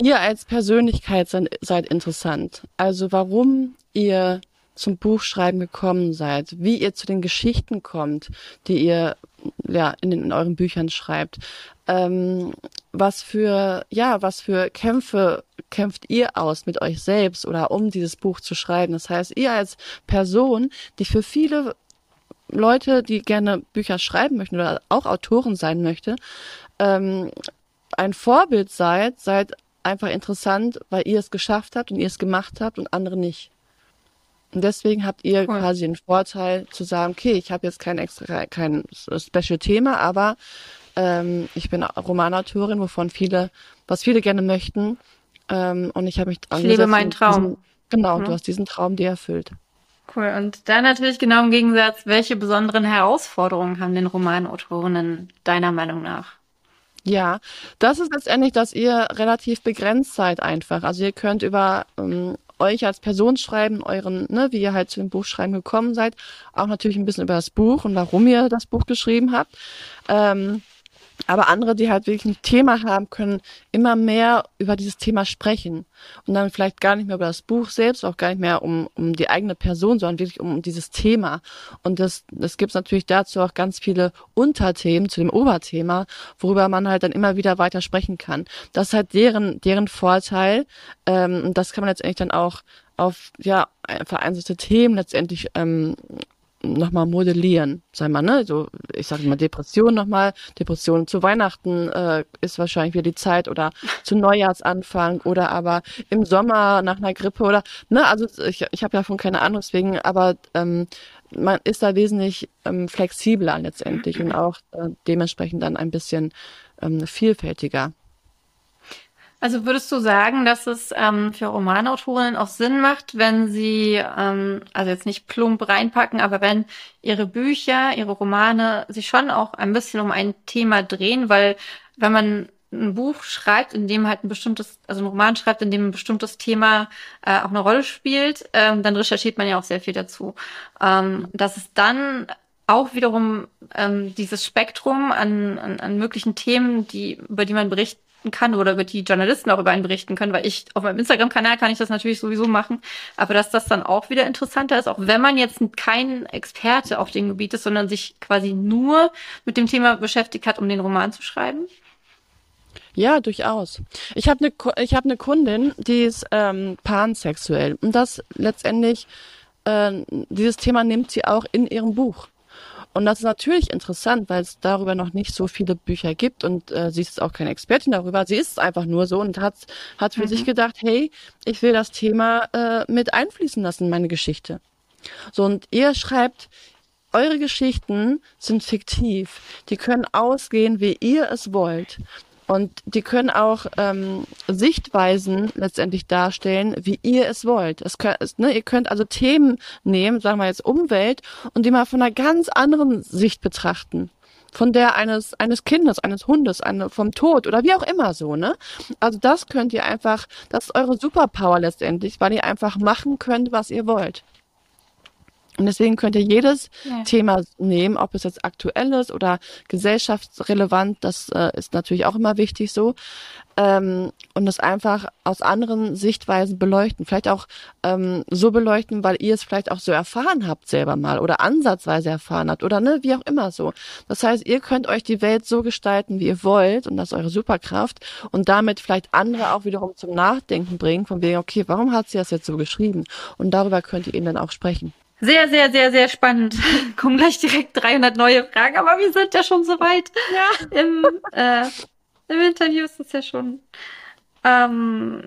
ihr als Persönlichkeit seid interessant. Also warum ihr zum Buchschreiben gekommen seid, wie ihr zu den Geschichten kommt, die ihr ja in, den, in euren Büchern schreibt, ähm, was für ja was für Kämpfe kämpft ihr aus mit euch selbst oder um dieses Buch zu schreiben. Das heißt, ihr als Person, die für viele Leute, die gerne Bücher schreiben möchten oder auch Autoren sein möchte, ähm, ein Vorbild seid, seid einfach interessant, weil ihr es geschafft habt und ihr es gemacht habt und andere nicht. Und deswegen habt ihr cool. quasi den Vorteil zu sagen, okay, ich habe jetzt kein extra, kein Special-Thema, aber ähm, ich bin Romanautorin, wovon viele, was viele gerne möchten. Ähm, und ich habe mich Ich lebe meinen Traum. Diesen, genau, mhm. du hast diesen Traum dir erfüllt. Cool. Und dann natürlich genau im Gegensatz, welche besonderen Herausforderungen haben den Romanautorinnen deiner Meinung nach? Ja, das ist letztendlich, dass ihr relativ begrenzt seid einfach. Also ihr könnt über ähm, euch als Person schreiben, euren, ne, wie ihr halt zu dem Buchschreiben gekommen seid, auch natürlich ein bisschen über das Buch und warum ihr das Buch geschrieben habt. Ähm, Aber andere, die halt wirklich ein Thema haben, können immer mehr über dieses Thema sprechen. Und dann vielleicht gar nicht mehr über das Buch selbst, auch gar nicht mehr um, um die eigene Person, sondern wirklich um dieses Thema. Und das, das gibt natürlich dazu auch ganz viele Unterthemen zu dem Oberthema, worüber man halt dann immer wieder weiter sprechen kann. Das ist halt deren, deren Vorteil. Ähm, und das kann man letztendlich dann auch auf ja vereinzelte Themen letztendlich ähm, nochmal modellieren, sei mal, ne? So, ich sage mal Depression nochmal, Depression zu Weihnachten äh, ist wahrscheinlich wieder die Zeit oder zu Neujahrsanfang oder aber im Sommer nach einer Grippe oder ne, also ich, ich habe davon keine Ahnung, deswegen, aber ähm, man ist da wesentlich ähm, flexibler letztendlich und auch äh, dementsprechend dann ein bisschen ähm, vielfältiger. Also würdest du sagen, dass es ähm, für Romanautorinnen auch Sinn macht, wenn sie, ähm, also jetzt nicht plump reinpacken, aber wenn ihre Bücher, ihre Romane sich schon auch ein bisschen um ein Thema drehen, weil wenn man ein Buch schreibt, in dem halt ein bestimmtes, also ein Roman schreibt, in dem ein bestimmtes Thema äh, auch eine Rolle spielt, ähm, dann recherchiert man ja auch sehr viel dazu. Ähm, dass es dann auch wiederum ähm, dieses Spektrum an, an, an möglichen Themen, die, über die man berichten kann oder über die Journalisten auch über einen berichten können, weil ich auf meinem Instagram-Kanal kann ich das natürlich sowieso machen, aber dass das dann auch wieder interessanter ist, auch wenn man jetzt kein Experte auf dem Gebiet ist, sondern sich quasi nur mit dem Thema beschäftigt hat, um den Roman zu schreiben. Ja, durchaus. Ich habe eine ich habe eine Kundin, die ist ähm, pansexuell und das letztendlich äh, dieses Thema nimmt sie auch in ihrem Buch. Und das ist natürlich interessant, weil es darüber noch nicht so viele Bücher gibt und äh, sie ist auch keine Expertin darüber. Sie ist einfach nur so und hat, hat für mhm. sich gedacht, hey, ich will das Thema äh, mit einfließen lassen in meine Geschichte. So, und ihr schreibt, eure Geschichten sind fiktiv. Die können ausgehen, wie ihr es wollt. Und die können auch ähm, Sichtweisen letztendlich darstellen, wie ihr es wollt. Es könnt, es, ne, ihr könnt also Themen nehmen, sagen wir jetzt Umwelt, und die mal von einer ganz anderen Sicht betrachten. Von der eines, eines Kindes, eines Hundes, eine, vom Tod oder wie auch immer so, ne? Also das könnt ihr einfach, das ist eure Superpower letztendlich, weil ihr einfach machen könnt, was ihr wollt. Und deswegen könnt ihr jedes ja. Thema nehmen, ob es jetzt aktuell ist oder gesellschaftsrelevant, das äh, ist natürlich auch immer wichtig so. Ähm, und das einfach aus anderen Sichtweisen beleuchten. Vielleicht auch ähm, so beleuchten, weil ihr es vielleicht auch so erfahren habt selber mal oder ansatzweise erfahren habt oder ne, wie auch immer so. Das heißt, ihr könnt euch die Welt so gestalten, wie ihr wollt und das ist eure Superkraft und damit vielleicht andere auch wiederum zum Nachdenken bringen, von wegen, okay, warum hat sie das jetzt so geschrieben? Und darüber könnt ihr eben dann auch sprechen. Sehr, sehr, sehr, sehr spannend. Kommen gleich direkt 300 neue Fragen, aber wir sind ja schon so weit. Ja. Im, äh, im Interview ist es ja schon. Ähm,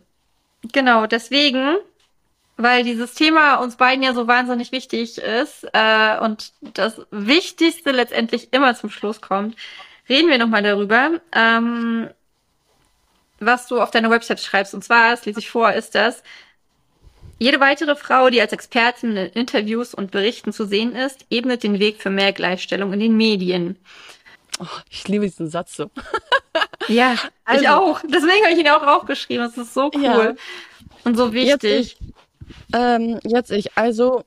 genau, deswegen, weil dieses Thema uns beiden ja so wahnsinnig wichtig ist äh, und das Wichtigste letztendlich immer zum Schluss kommt, reden wir nochmal darüber, ähm, was du auf deiner Website schreibst. Und zwar, das lese ich vor, ist das, jede weitere Frau, die als Expertin in Interviews und Berichten zu sehen ist, ebnet den Weg für mehr Gleichstellung in den Medien. Oh, ich liebe diesen Satz so. ja, also, ich auch. Deswegen habe ich ihn auch aufgeschrieben. Das ist so cool ja. und so wichtig. Jetzt ich, ähm, jetzt ich. Also,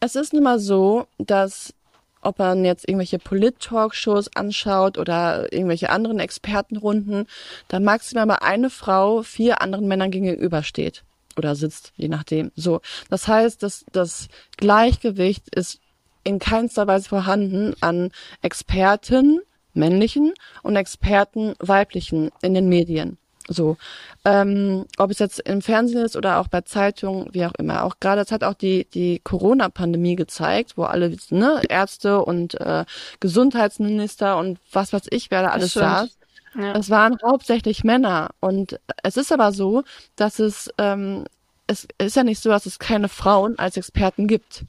es ist nun mal so, dass ob man jetzt irgendwelche Polit-Talkshows anschaut oder irgendwelche anderen Expertenrunden, da maximal mal eine Frau vier anderen Männern gegenübersteht oder sitzt, je nachdem. So. Das heißt, dass das Gleichgewicht ist in keinster Weise vorhanden an Experten, männlichen und Experten, weiblichen in den Medien. So, ähm, ob es jetzt im Fernsehen ist oder auch bei Zeitungen, wie auch immer. Auch gerade, das hat auch die die Corona-Pandemie gezeigt, wo alle ne, Ärzte und äh, Gesundheitsminister und was weiß ich, wer da alles saß. Es waren hauptsächlich Männer. Und es ist aber so, dass es, ähm, es ist ja nicht so, dass es keine Frauen als Experten gibt.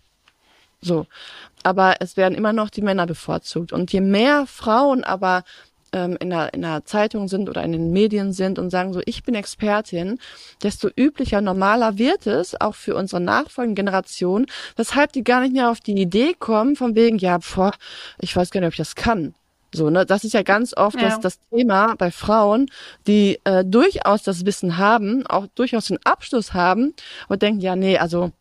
So. Aber es werden immer noch die Männer bevorzugt. Und je mehr Frauen aber ähm, in, der, in der Zeitung sind oder in den Medien sind und sagen so, ich bin Expertin, desto üblicher, normaler wird es, auch für unsere nachfolgenden Generationen, weshalb die gar nicht mehr auf die Idee kommen, von wegen, ja, boah, ich weiß gar nicht, ob ich das kann. So, ne, das ist ja ganz oft ja. Das, das Thema bei Frauen, die äh, durchaus das Wissen haben, auch durchaus den Abschluss haben und denken, ja, nee, also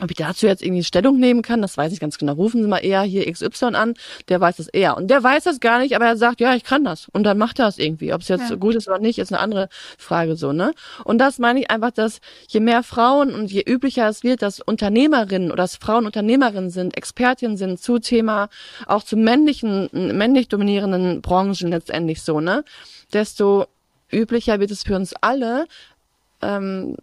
ob ich dazu jetzt irgendwie Stellung nehmen kann, das weiß ich ganz genau. Rufen Sie mal eher hier XY an, der weiß das eher. Und der weiß das gar nicht, aber er sagt, ja, ich kann das. Und dann macht er das irgendwie. Ob es jetzt ja. gut ist oder nicht, ist eine andere Frage so, ne? Und das meine ich einfach, dass je mehr Frauen und je üblicher es wird, dass Unternehmerinnen oder dass Frauen Unternehmerinnen sind, Expertinnen sind zu Thema, auch zu männlichen, männlich dominierenden Branchen letztendlich so, ne? Desto üblicher wird es für uns alle, ähm,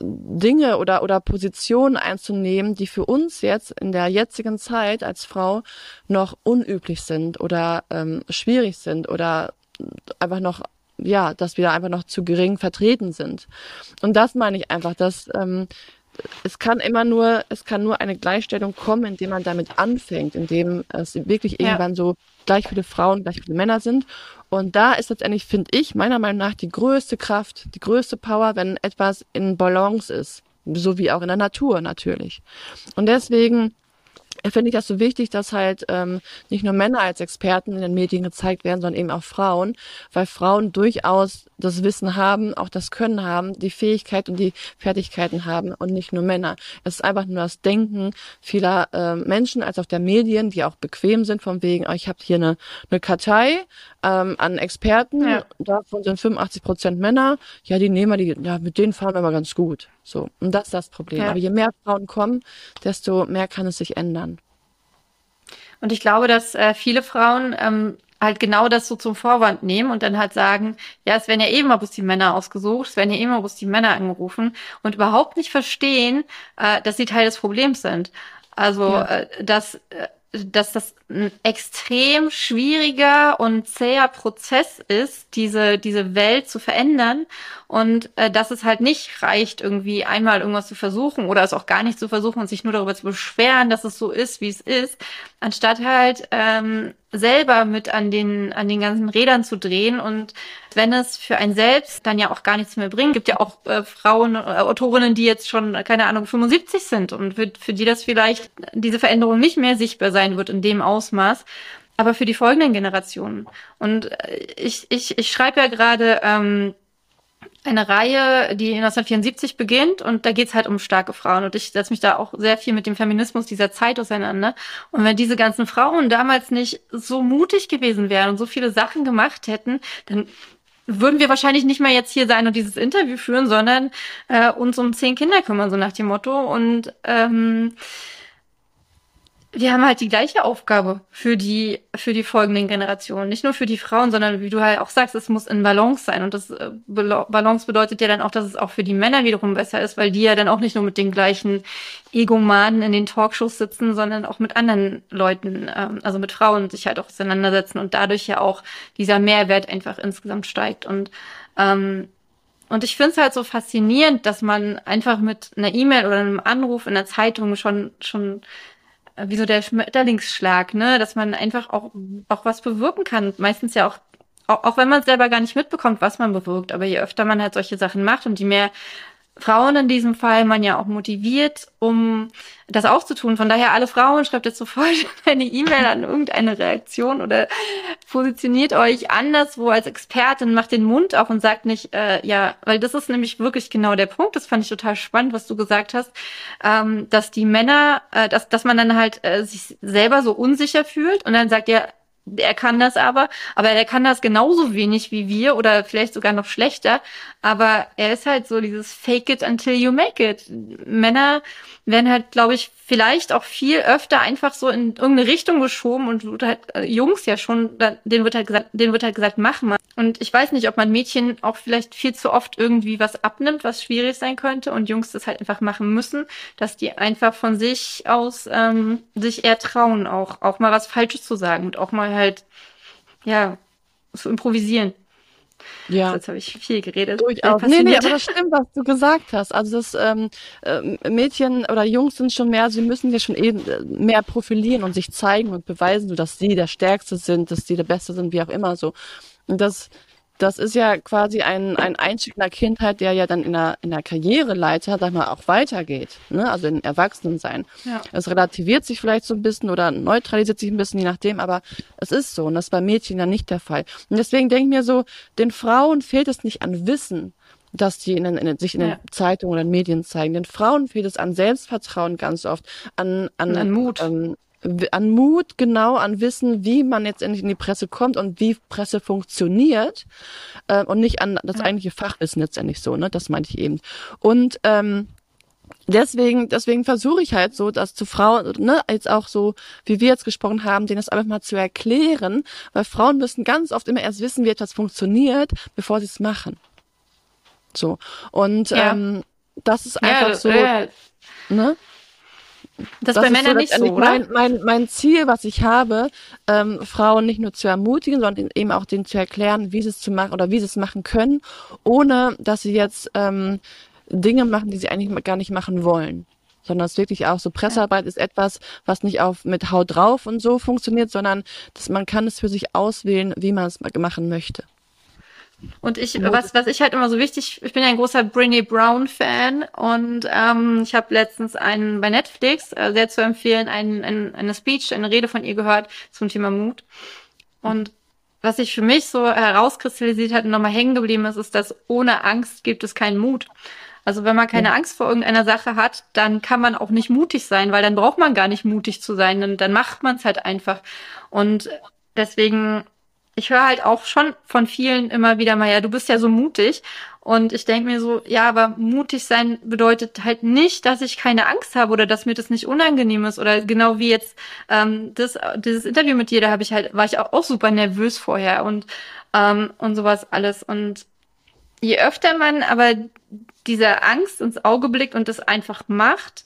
Dinge oder, oder Positionen einzunehmen, die für uns jetzt in der jetzigen Zeit als Frau noch unüblich sind oder ähm, schwierig sind oder einfach noch ja, dass wir einfach noch zu gering vertreten sind. Und das meine ich einfach, dass ähm, es kann immer nur, es kann nur eine Gleichstellung kommen, indem man damit anfängt, indem es wirklich irgendwann ja. so gleich viele Frauen, gleich viele Männer sind. Und da ist letztendlich, finde ich, meiner Meinung nach die größte Kraft, die größte Power, wenn etwas in Balance ist. So wie auch in der Natur natürlich. Und deswegen finde ich das so wichtig, dass halt ähm, nicht nur Männer als Experten in den Medien gezeigt werden, sondern eben auch Frauen, weil Frauen durchaus das Wissen haben, auch das Können haben, die Fähigkeit und die Fertigkeiten haben und nicht nur Männer. Es ist einfach nur das Denken vieler äh, Menschen als auch der Medien, die auch bequem sind, von wegen, oh, ich habe hier eine, eine Kartei ähm, an Experten, ja. davon sind 85 Prozent Männer, ja, die nehmen wir, die, ja, mit denen fahren wir mal ganz gut. So. Und das ist das Problem. Ja. Aber je mehr Frauen kommen, desto mehr kann es sich ändern. Und ich glaube, dass äh, viele Frauen ähm, halt genau das so zum Vorwand nehmen und dann halt sagen, ja, es werden ja eben mal bloß die Männer ausgesucht, es werden ja mal bloß die Männer angerufen und überhaupt nicht verstehen, äh, dass sie Teil des Problems sind. Also, ja. äh, dass äh, dass das ein extrem schwieriger und zäher Prozess ist, diese, diese Welt zu verändern und äh, dass es halt nicht reicht, irgendwie einmal irgendwas zu versuchen oder es auch gar nicht zu versuchen und sich nur darüber zu beschweren, dass es so ist, wie es ist, anstatt halt ähm, selber mit an den, an den ganzen Rädern zu drehen. Und wenn es für ein selbst dann ja auch gar nichts mehr bringt, gibt ja auch äh, Frauen, äh, Autorinnen, die jetzt schon, keine Ahnung, 75 sind. Und für, für die das vielleicht diese Veränderung nicht mehr sichtbar sein wird in dem Ausmaß, aber für die folgenden Generationen. Und äh, ich, ich, ich schreibe ja gerade ähm, eine Reihe, die 1974 beginnt und da geht's halt um starke Frauen und ich setze mich da auch sehr viel mit dem Feminismus dieser Zeit auseinander. Und wenn diese ganzen Frauen damals nicht so mutig gewesen wären und so viele Sachen gemacht hätten, dann würden wir wahrscheinlich nicht mehr jetzt hier sein und dieses Interview führen, sondern äh, uns um zehn Kinder kümmern, so nach dem Motto. Und ähm, wir haben halt die gleiche Aufgabe für die, für die folgenden Generationen. Nicht nur für die Frauen, sondern wie du halt auch sagst, es muss in Balance sein. Und das äh, Balance bedeutet ja dann auch, dass es auch für die Männer wiederum besser ist, weil die ja dann auch nicht nur mit den gleichen Egomanen in den Talkshows sitzen, sondern auch mit anderen Leuten, ähm, also mit Frauen sich halt auch auseinandersetzen und dadurch ja auch dieser Mehrwert einfach insgesamt steigt. Und ähm, und ich finde es halt so faszinierend, dass man einfach mit einer E-Mail oder einem Anruf in der Zeitung schon schon wie so der Schmetterlingsschlag, ne, dass man einfach auch, auch was bewirken kann. Meistens ja auch, auch, auch wenn man selber gar nicht mitbekommt, was man bewirkt. Aber je öfter man halt solche Sachen macht und je mehr Frauen in diesem Fall man ja auch motiviert, um das auch zu tun. Von daher alle Frauen schreibt jetzt sofort eine E-Mail an irgendeine Reaktion oder positioniert euch anderswo als Expertin, macht den Mund auf und sagt nicht, äh, ja, weil das ist nämlich wirklich genau der Punkt. Das fand ich total spannend, was du gesagt hast, ähm, dass die Männer, äh, dass, dass man dann halt äh, sich selber so unsicher fühlt und dann sagt ja, er kann das aber, aber er kann das genauso wenig wie wir oder vielleicht sogar noch schlechter. Aber er ist halt so dieses Fake it until you make it. Männer werden halt, glaube ich, vielleicht auch viel öfter einfach so in irgendeine Richtung geschoben und wird halt, äh, Jungs ja schon, denen wird halt gesagt, denen wird halt gesagt, mach mal. Und ich weiß nicht, ob man Mädchen auch vielleicht viel zu oft irgendwie was abnimmt, was schwierig sein könnte und Jungs das halt einfach machen müssen, dass die einfach von sich aus ähm, sich eher trauen, auch, auch mal was Falsches zu sagen und auch mal halt, ja, zu improvisieren. Ja. Jetzt habe ich viel geredet. Durchaus. Nee, nee, aber das stimmt, was du gesagt hast. Also das ähm, äh, Mädchen oder Jungs sind schon mehr, sie müssen sich schon eben äh, mehr profilieren und sich zeigen und beweisen, dass sie der Stärkste sind, dass sie der Beste sind, wie auch immer so. Und das das ist ja quasi ein, ein Einstieg in der Kindheit, der ja dann in der, in der Karriereleiter, sag mal, auch weitergeht, ne? also in Erwachsenensein. Ja. Es relativiert sich vielleicht so ein bisschen oder neutralisiert sich ein bisschen, je nachdem, aber es ist so und das ist bei Mädchen ja nicht der Fall. Und deswegen denke ich mir so, den Frauen fehlt es nicht an Wissen, dass die in, in, sich in den Zeitungen oder Medien zeigen. Den Frauen fehlt es an Selbstvertrauen ganz oft, an, an, an Mut. Ähm, an Mut, genau, an Wissen, wie man jetzt endlich in die Presse kommt und wie Presse funktioniert äh, und nicht an das eigentliche Fachwissen letztendlich so, ne? Das meinte ich eben. Und ähm, deswegen, deswegen versuche ich halt so, dass zu Frauen, ne, jetzt auch so, wie wir jetzt gesprochen haben, denen das einfach mal zu erklären, weil Frauen müssen ganz oft immer erst wissen, wie etwas funktioniert, bevor sie es machen. So. Und ja. ähm, das ist einfach ja, so, ja. ne? Das, das bei Männern so nicht so, oder? Mein, mein, mein Ziel, was ich habe, ähm, Frauen nicht nur zu ermutigen, sondern eben auch denen zu erklären, wie sie es zu machen oder wie sie es machen können, ohne dass sie jetzt ähm, Dinge machen, die sie eigentlich gar nicht machen wollen. Sondern es ist wirklich auch so, Pressearbeit ist etwas, was nicht auf mit Haut drauf und so funktioniert, sondern dass man kann es für sich auswählen, wie man es machen möchte. Und ich, was, was ich halt immer so wichtig, ich bin ja ein großer Brene Brown Fan und ähm, ich habe letztens einen bei Netflix äh, sehr zu empfehlen, einen, einen, eine Speech, eine Rede von ihr gehört zum Thema Mut. Und was sich für mich so herauskristallisiert hat und nochmal hängen geblieben ist, ist, dass ohne Angst gibt es keinen Mut. Also wenn man keine ja. Angst vor irgendeiner Sache hat, dann kann man auch nicht mutig sein, weil dann braucht man gar nicht mutig zu sein, dann, dann macht man es halt einfach. Und deswegen ich höre halt auch schon von vielen immer wieder mal, ja, du bist ja so mutig. Und ich denke mir so, ja, aber mutig sein bedeutet halt nicht, dass ich keine Angst habe oder dass mir das nicht unangenehm ist. Oder genau wie jetzt ähm, das, dieses Interview mit dir, da habe ich halt, war ich auch, auch super nervös vorher und, ähm, und sowas alles. Und je öfter man aber dieser Angst ins Auge blickt und das einfach macht,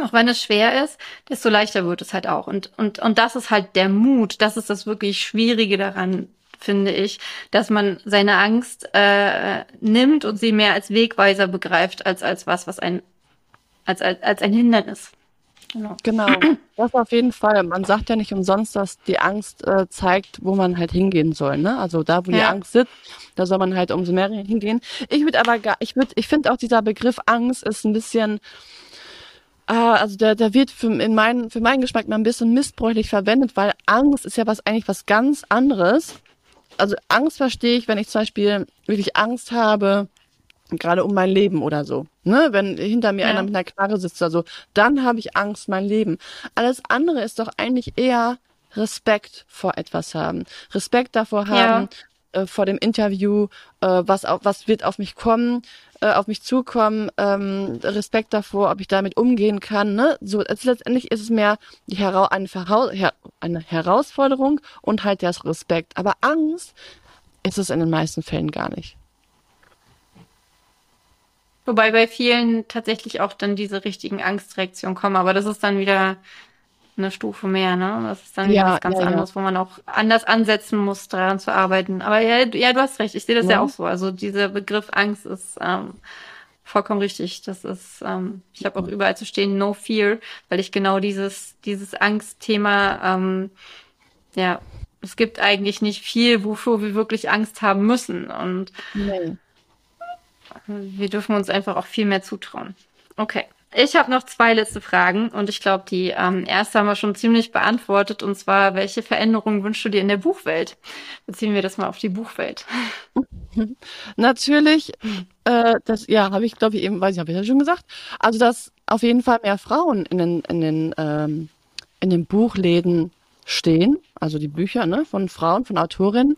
auch wenn es schwer ist, desto leichter wird es halt auch. Und, und, und das ist halt der Mut. Das ist das wirklich Schwierige daran, finde ich, dass man seine Angst äh, nimmt und sie mehr als Wegweiser begreift, als als was, was ein, als, als, als ein Hindernis. Genau. genau, das auf jeden Fall. Man sagt ja nicht umsonst, dass die Angst äh, zeigt, wo man halt hingehen soll. Ne? Also da, wo ja. die Angst sitzt, da soll man halt umso mehr hingehen. Ich würde aber gar, ich würde, ich finde auch dieser Begriff Angst ist ein bisschen, Ah, also der, der wird für, in mein, für meinen Geschmack mal ein bisschen missbräuchlich verwendet, weil Angst ist ja was eigentlich was ganz anderes. Also Angst verstehe ich, wenn ich zum Beispiel wirklich Angst habe, gerade um mein Leben oder so. Ne? Wenn hinter mir ja. einer mit einer Knarre sitzt oder so, dann habe ich Angst, mein Leben. Alles andere ist doch eigentlich eher Respekt vor etwas haben. Respekt davor haben, ja. äh, vor dem Interview, äh, was, auf, was wird auf mich kommen, äh, auf mich zukommen, ähm, Respekt davor, ob ich damit umgehen kann. Ne? So, also letztendlich ist es mehr die Hera eine, Her eine Herausforderung und halt der Respekt. Aber Angst ist es in den meisten Fällen gar nicht. Wobei bei vielen tatsächlich auch dann diese richtigen Angstreaktionen kommen, aber das ist dann wieder eine Stufe mehr, ne? Das ist dann ja, was ganz ja, anderes, ja. wo man auch anders ansetzen muss, daran zu arbeiten. Aber ja, ja, du hast recht, ich sehe das ja. auch so. Also dieser Begriff Angst ist ähm, vollkommen richtig. Das ist, ähm, ich habe auch überall zu stehen, no fear, weil ich genau dieses, dieses Angstthema, ähm, ja, es gibt eigentlich nicht viel, wofür wir wirklich Angst haben müssen. Und nee. wir dürfen uns einfach auch viel mehr zutrauen. Okay. Ich habe noch zwei letzte Fragen und ich glaube, die ähm, erste haben wir schon ziemlich beantwortet und zwar, welche Veränderungen wünschst du dir in der Buchwelt? Beziehen wir das mal auf die Buchwelt. Natürlich, äh, das ja, habe ich glaube ich eben, weiß ich, habe ich ja schon gesagt. Also dass auf jeden Fall mehr Frauen in den in den ähm, in den Buchläden stehen, also die Bücher ne, von Frauen, von Autorinnen,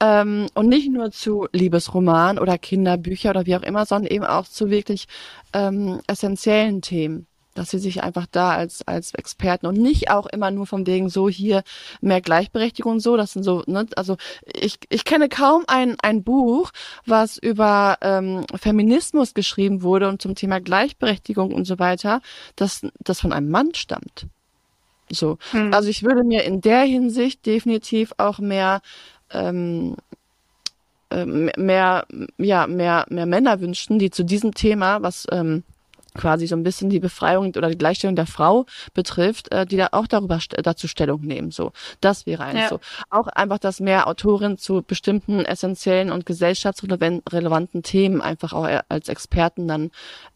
ähm, und nicht nur zu Liebesroman oder Kinderbücher oder wie auch immer, sondern eben auch zu wirklich ähm, essentiellen Themen dass sie sich einfach da als als Experten und nicht auch immer nur von wegen so hier mehr Gleichberechtigung und so das sind so ne also ich ich kenne kaum ein ein Buch was über ähm, Feminismus geschrieben wurde und zum Thema Gleichberechtigung und so weiter das das von einem Mann stammt so. Hm. Also ich würde mir in der Hinsicht definitiv auch mehr ähm, ähm, mehr, ja, mehr, mehr Männer wünschen, die zu diesem Thema, was ähm, quasi so ein bisschen die Befreiung oder die Gleichstellung der Frau betrifft, äh, die da auch darüber dazu Stellung nehmen. So, das wäre eins ja. so. Auch einfach, dass mehr Autorinnen zu bestimmten essentiellen und gesellschaftsrelevanten Themen einfach auch als Experten dann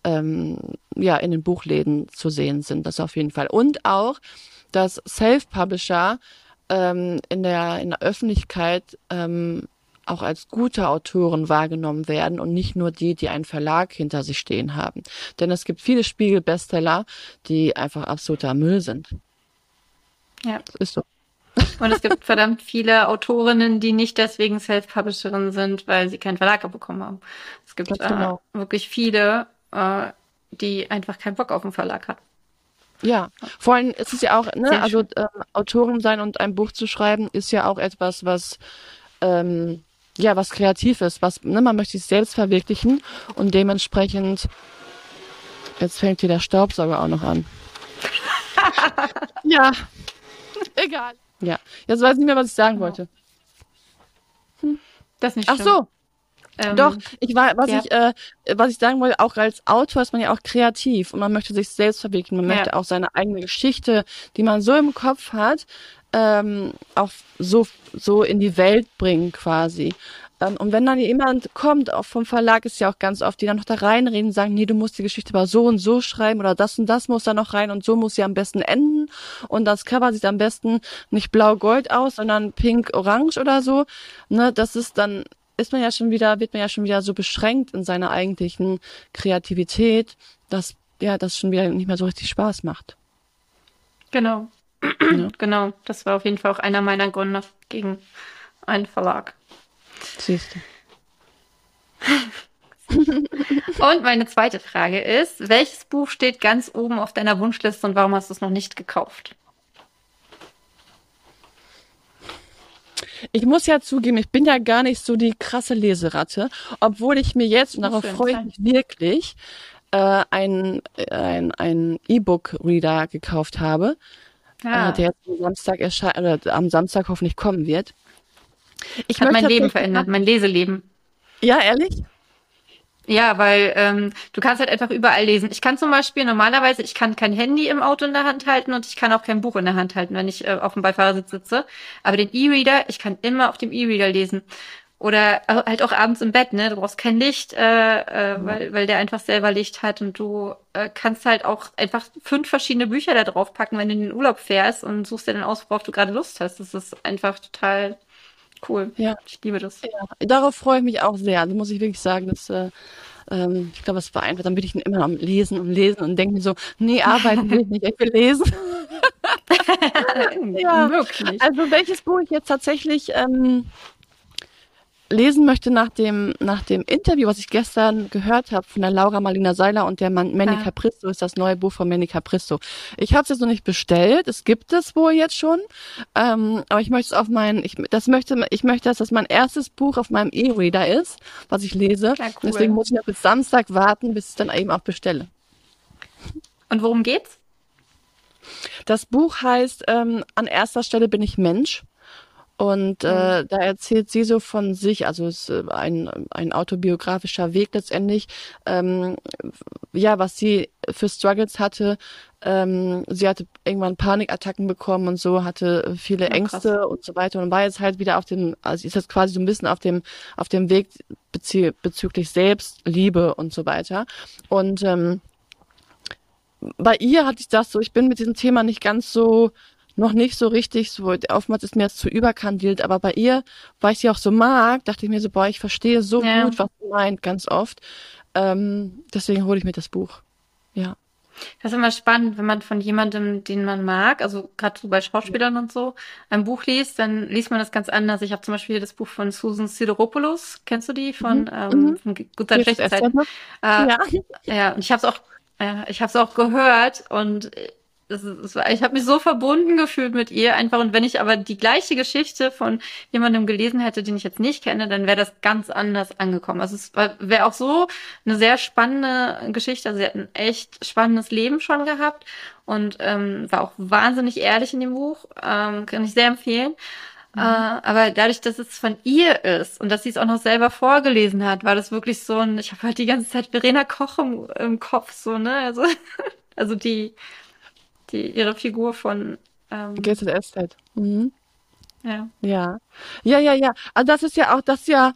ähm, ja in den Buchläden zu sehen sind. Das auf jeden Fall. Und auch dass Self-Publisher ähm, in, der, in der Öffentlichkeit ähm, auch als gute Autoren wahrgenommen werden und nicht nur die, die einen Verlag hinter sich stehen haben. Denn es gibt viele Spiegel-Bestseller, die einfach absoluter Müll sind. Ja. Das ist so. Und es gibt verdammt viele Autorinnen, die nicht deswegen Self-Publisherin sind, weil sie keinen Verlag bekommen haben. Es gibt genau. äh, wirklich viele, äh, die einfach keinen Bock auf einen Verlag hatten. Ja, vor allem ist es ja auch, ne, Sehr also ähm, Autorin sein und ein Buch zu schreiben, ist ja auch etwas, was ähm, ja was kreativ ist, was, ne, man möchte sich selbst verwirklichen und dementsprechend jetzt fängt hier der Staubsauger auch noch an. ja, egal. Ja, jetzt weiß ich nicht mehr, was ich sagen wollte. Das ist nicht Ach schlimm. so, Ähm, Doch, ich war, was ja. ich, äh, was ich sagen wollte, auch als Autor ist man ja auch kreativ und man möchte sich selbst verwirklichen. Man Ja. möchte auch seine eigene Geschichte, die man so im Kopf hat, ähm, auch so, so in die Welt bringen quasi. Ähm, und wenn dann jemand kommt, auch vom Verlag ist ja auch ganz oft, die dann noch da reinreden und sagen, nee, du musst die Geschichte aber so und so schreiben oder das und das muss da noch rein und so muss sie am besten enden und das Cover sieht am besten nicht blau-gold aus, sondern pink-orange oder so. Ne, das ist dann ist man ja schon wieder, wird man ja schon wieder so beschränkt in seiner eigentlichen Kreativität, dass ja das schon wieder nicht mehr so richtig Spaß macht. Genau. Ja. Genau. Das war auf jeden Fall auch einer meiner Gründe gegen einen Verlag. Siehst du. Und meine zweite Frage ist, welches Buch steht ganz oben auf deiner Wunschliste und warum hast du es noch nicht gekauft? Ich muss ja zugeben, ich bin ja gar nicht so die krasse Leseratte, obwohl ich mir jetzt, und darauf freue ich mich wirklich, äh, ein ein ein E-Book-Reader gekauft habe, Ja, äh, der jetzt am Samstag erscheint oder am Samstag hoffentlich kommen wird. Ich hat mein Leben verändert, mein Leseleben. Ja, ehrlich? Ja, weil ähm, du kannst halt einfach überall lesen. Ich kann zum Beispiel normalerweise, ich kann kein Handy im Auto in der Hand halten und ich kann auch kein Buch in der Hand halten, wenn ich äh, auf dem Beifahrersitz sitze. Aber den E-Reader, ich kann immer auf dem E-Reader lesen. Oder halt auch abends im Bett, ne? Du brauchst kein Licht, äh, äh, weil, weil der einfach selber Licht hat und du äh, kannst halt auch einfach fünf verschiedene Bücher da drauf packen, wenn du in den Urlaub fährst und suchst dir dann aus, worauf du gerade Lust hast. Das ist einfach total cool. Ja. Ich liebe das. Ja, darauf freue ich mich auch sehr. Also muss ich wirklich sagen, dass äh, ähm, ich glaube, es war einfach, dann bin ich immer am Lesen und Lesen und denke mir so, nee, arbeiten will ich nicht, ich will lesen. Ja. Möglich. Also welches Buch ich jetzt tatsächlich ähm, lesen möchte nach dem, nach dem Interview, was ich gestern gehört habe von der Laura Marlina Seiler und der Man Manny. Capristo, ist das neue Buch von Manny Capristo. Ich habe es jetzt noch nicht bestellt, es gibt es wohl jetzt schon, ähm, aber ich möchte es auf mein, ich, das möchte, ich möchte, dass das mein erstes Buch auf meinem E-Reader ist, was ich lese. Ja, cool. Deswegen muss ich noch bis Samstag warten, bis ich es dann eben auch bestelle. Und worum geht's? Das Buch heißt ähm, An erster Stelle bin ich Mensch. Und äh, da erzählt sie so von sich, also es ist äh, ein, ein autobiografischer Weg letztendlich, ähm, ja, was sie für Struggles hatte. Ähm, sie hatte irgendwann Panikattacken bekommen und so, hatte viele Ja, krass. Ängste und so weiter und war jetzt halt wieder auf dem, also ist jetzt quasi so ein bisschen auf dem, auf dem Weg bezü bezüglich Selbstliebe und so weiter. Und ähm, bei ihr hatte ich das so, ich bin mit diesem Thema nicht ganz so, noch nicht so richtig, so, oftmals ist mir das zu überkandidelt, aber bei ihr, weil ich sie auch so mag, dachte ich mir so, boah, ich verstehe so Ja. gut, was sie meint, ganz oft. Ähm, deswegen hole ich mir das Buch. Ja. Das ist immer spannend, wenn man von jemandem, den man mag, also gerade so bei Schauspielern und so, ein Buch liest, dann liest man das ganz anders. Ich habe zum Beispiel das Buch von Susan Sideropoulos, kennst du die von, Mhm, ähm, mhm. von Guter Hier ist Schlechte das Zeit? Buch. Äh, Ja. Ja, und ich habe es auch, ja, ich habe es auch gehört und ist- es war, ich habe mich so verbunden gefühlt mit ihr einfach. Und wenn ich aber die gleiche Geschichte von jemandem gelesen hätte, den ich jetzt nicht kenne, dann wäre das ganz anders angekommen. Also es wäre auch so eine sehr spannende Geschichte. Also sie hat ein echt spannendes Leben schon gehabt und ähm, war auch wahnsinnig ehrlich in dem Buch. Ähm, kann ich sehr empfehlen. Äh, aber dadurch, dass es von ihr ist und dass sie es auch noch selber vorgelesen hat, war das wirklich so ein, ich habe halt die ganze Zeit Verena Koch im, im Kopf, so, ne? Also, also die, die, ihre Figur von, ähm, GZSZ. Mhm. ja. Ja. Ja, ja, ja. Also das ist ja auch, das ja,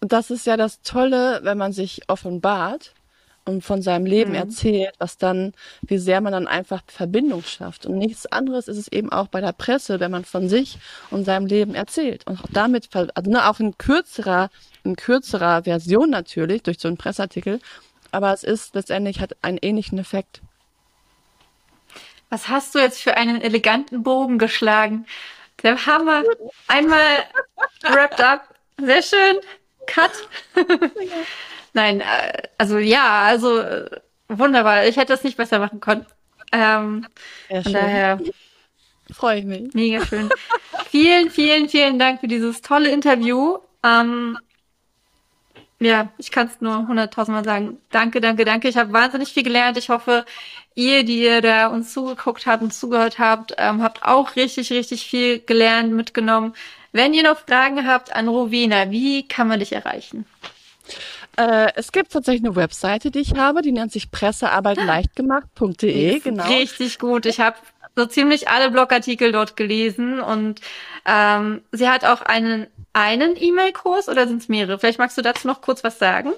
das ist ja das Tolle, wenn man sich offenbart und von seinem Leben mhm. erzählt, was dann, wie sehr man dann einfach Verbindung schafft. Und nichts anderes ist es eben auch bei der Presse, wenn man von sich und seinem Leben erzählt. Und auch damit, also ne, auch in kürzerer, in kürzerer Version natürlich, durch so einen Presseartikel, aber es ist letztendlich hat einen ähnlichen Effekt. Was hast du jetzt für einen eleganten Bogen geschlagen? Der Hammer. Einmal wrapped up. Sehr schön. Cut. Nein, äh, also ja, also äh, wunderbar. Ich hätte es nicht besser machen können. Ähm, ja, von daher freue ich mich. Mega schön. vielen, vielen, vielen Dank für dieses tolle Interview. Ähm, ja, ich kann es nur hunderttausendmal sagen. Danke, danke, danke. Ich habe wahnsinnig viel gelernt. Ich hoffe, ihr, die ihr da uns zugeguckt habt und zugehört habt, ähm, habt auch richtig, richtig viel gelernt, mitgenommen. Wenn ihr noch Fragen habt an Rowena, wie kann man dich erreichen? Äh, es gibt tatsächlich eine Webseite, die ich habe, die nennt sich pressearbeitleichtgemacht.de. Genau. Richtig gut. Ich habe so ziemlich alle Blogartikel dort gelesen und ähm, sie hat auch einen einen E-Mail-Kurs oder sind es mehrere? Vielleicht magst du dazu noch kurz was sagen.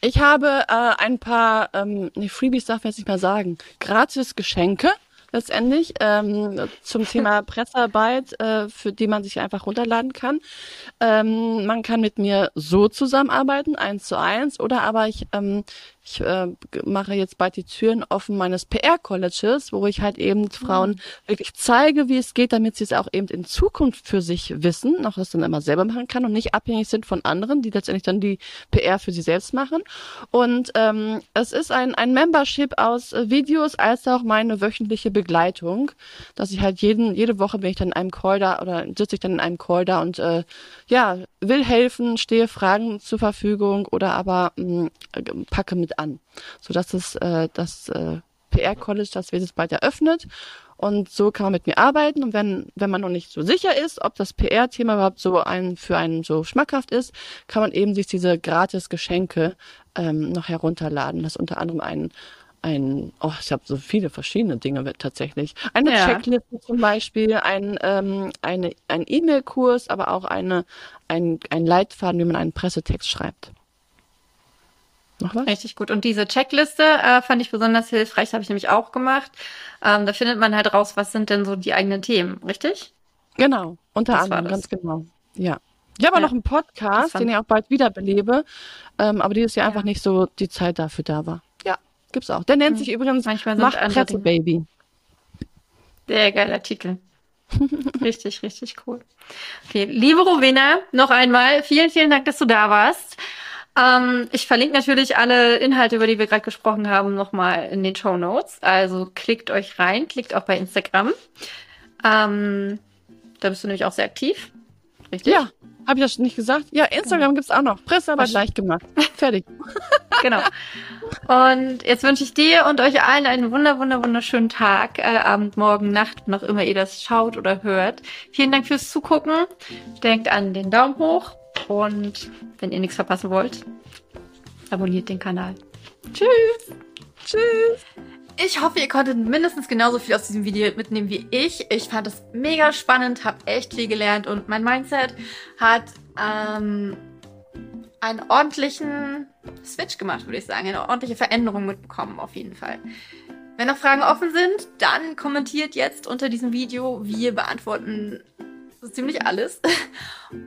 Ich habe äh, ein paar, ähm, nee, Freebies darf ich jetzt nicht mehr sagen, gratis Geschenke letztendlich ähm, zum Thema Pressearbeit, äh, für die man sich einfach runterladen kann. Ähm, man kann mit mir so zusammenarbeiten, eins zu eins, oder aber ich ähm, ich äh, mache jetzt bald die Türen offen meines PR-Colleges, wo ich halt eben Frauen mhm. wirklich zeige, wie es geht, damit sie es auch eben in Zukunft für sich wissen, auch das dann immer selber machen kann und nicht abhängig sind von anderen, die letztendlich dann die PR für sie selbst machen. Und ähm, es ist ein, ein Membership aus äh, Videos als auch meine wöchentliche Begleitung, dass ich halt jeden, jede Woche bin ich dann in einem Call da oder sitze ich dann in einem Call da und äh, ja, will helfen, stehe Fragen zur Verfügung oder aber mh, mm, packe mit an, sodass es äh, das äh, PR College, das wird jetzt bald eröffnet und so kann man mit mir arbeiten und wenn wenn man noch nicht so sicher ist, ob das PR-Thema überhaupt so ein für einen so schmackhaft ist, kann man eben sich diese gratis Geschenke ähm, noch herunterladen. Das ist unter anderem ein ein, oh, ich habe so viele verschiedene Dinge tatsächlich. Eine ja. Checkliste zum Beispiel, ein, ähm, eine, ein E-Mail-Kurs, aber auch eine, ein, ein Leitfaden, wie man einen Pressetext schreibt. Noch was? Richtig gut. Und diese Checkliste äh, fand ich besonders hilfreich, habe ich nämlich auch gemacht. Ähm, da findet man halt raus, was sind denn so die eigenen Themen, richtig? Genau, unter das anderem, ganz genau. Ja. Ich habe ja. noch einen Podcast, den ich auch bald wiederbelebe, ähm, aber dieses Jahr ja. einfach nicht so die Zeit dafür da war. Ja, gibt's auch. Der nennt mhm. sich übrigens Manchmal Mach Presse Baby. Sehr geiler Titel. richtig, richtig cool. Okay, liebe Rowena, noch einmal vielen, vielen Dank, dass du da warst. Ähm, ich verlinke natürlich alle Inhalte, über die wir gerade gesprochen haben, nochmal in den Show Notes. Also klickt euch rein, klickt auch bei Instagram. Ähm, da bist du nämlich auch sehr aktiv. Richtig? Ja. Habe ich das nicht gesagt? Ja, Instagram gibt's auch noch. Pressearbeit leicht gemacht. Fertig. genau. Und jetzt wünsche ich dir und euch allen einen wunder, wunder, wunderschönen Tag, äh, Abend, Morgen, Nacht, noch immer ihr das schaut oder hört. Vielen Dank fürs Zugucken. Denkt an den Daumen hoch und wenn ihr nichts verpassen wollt, abonniert den Kanal. Tschüss. Tschüss. Ich hoffe, ihr konntet mindestens genauso viel aus diesem Video mitnehmen wie ich. Ich fand es mega spannend, habe echt viel gelernt und mein Mindset hat ähm, einen ordentlichen Switch gemacht, würde ich sagen. Eine ordentliche Veränderung mitbekommen, auf jeden Fall. Wenn noch Fragen offen sind, dann kommentiert jetzt unter diesem Video. Wir beantworten so ziemlich alles.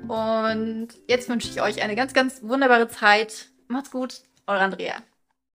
Und jetzt wünsche ich euch eine ganz, ganz wunderbare Zeit. Macht's gut, eure Andrea.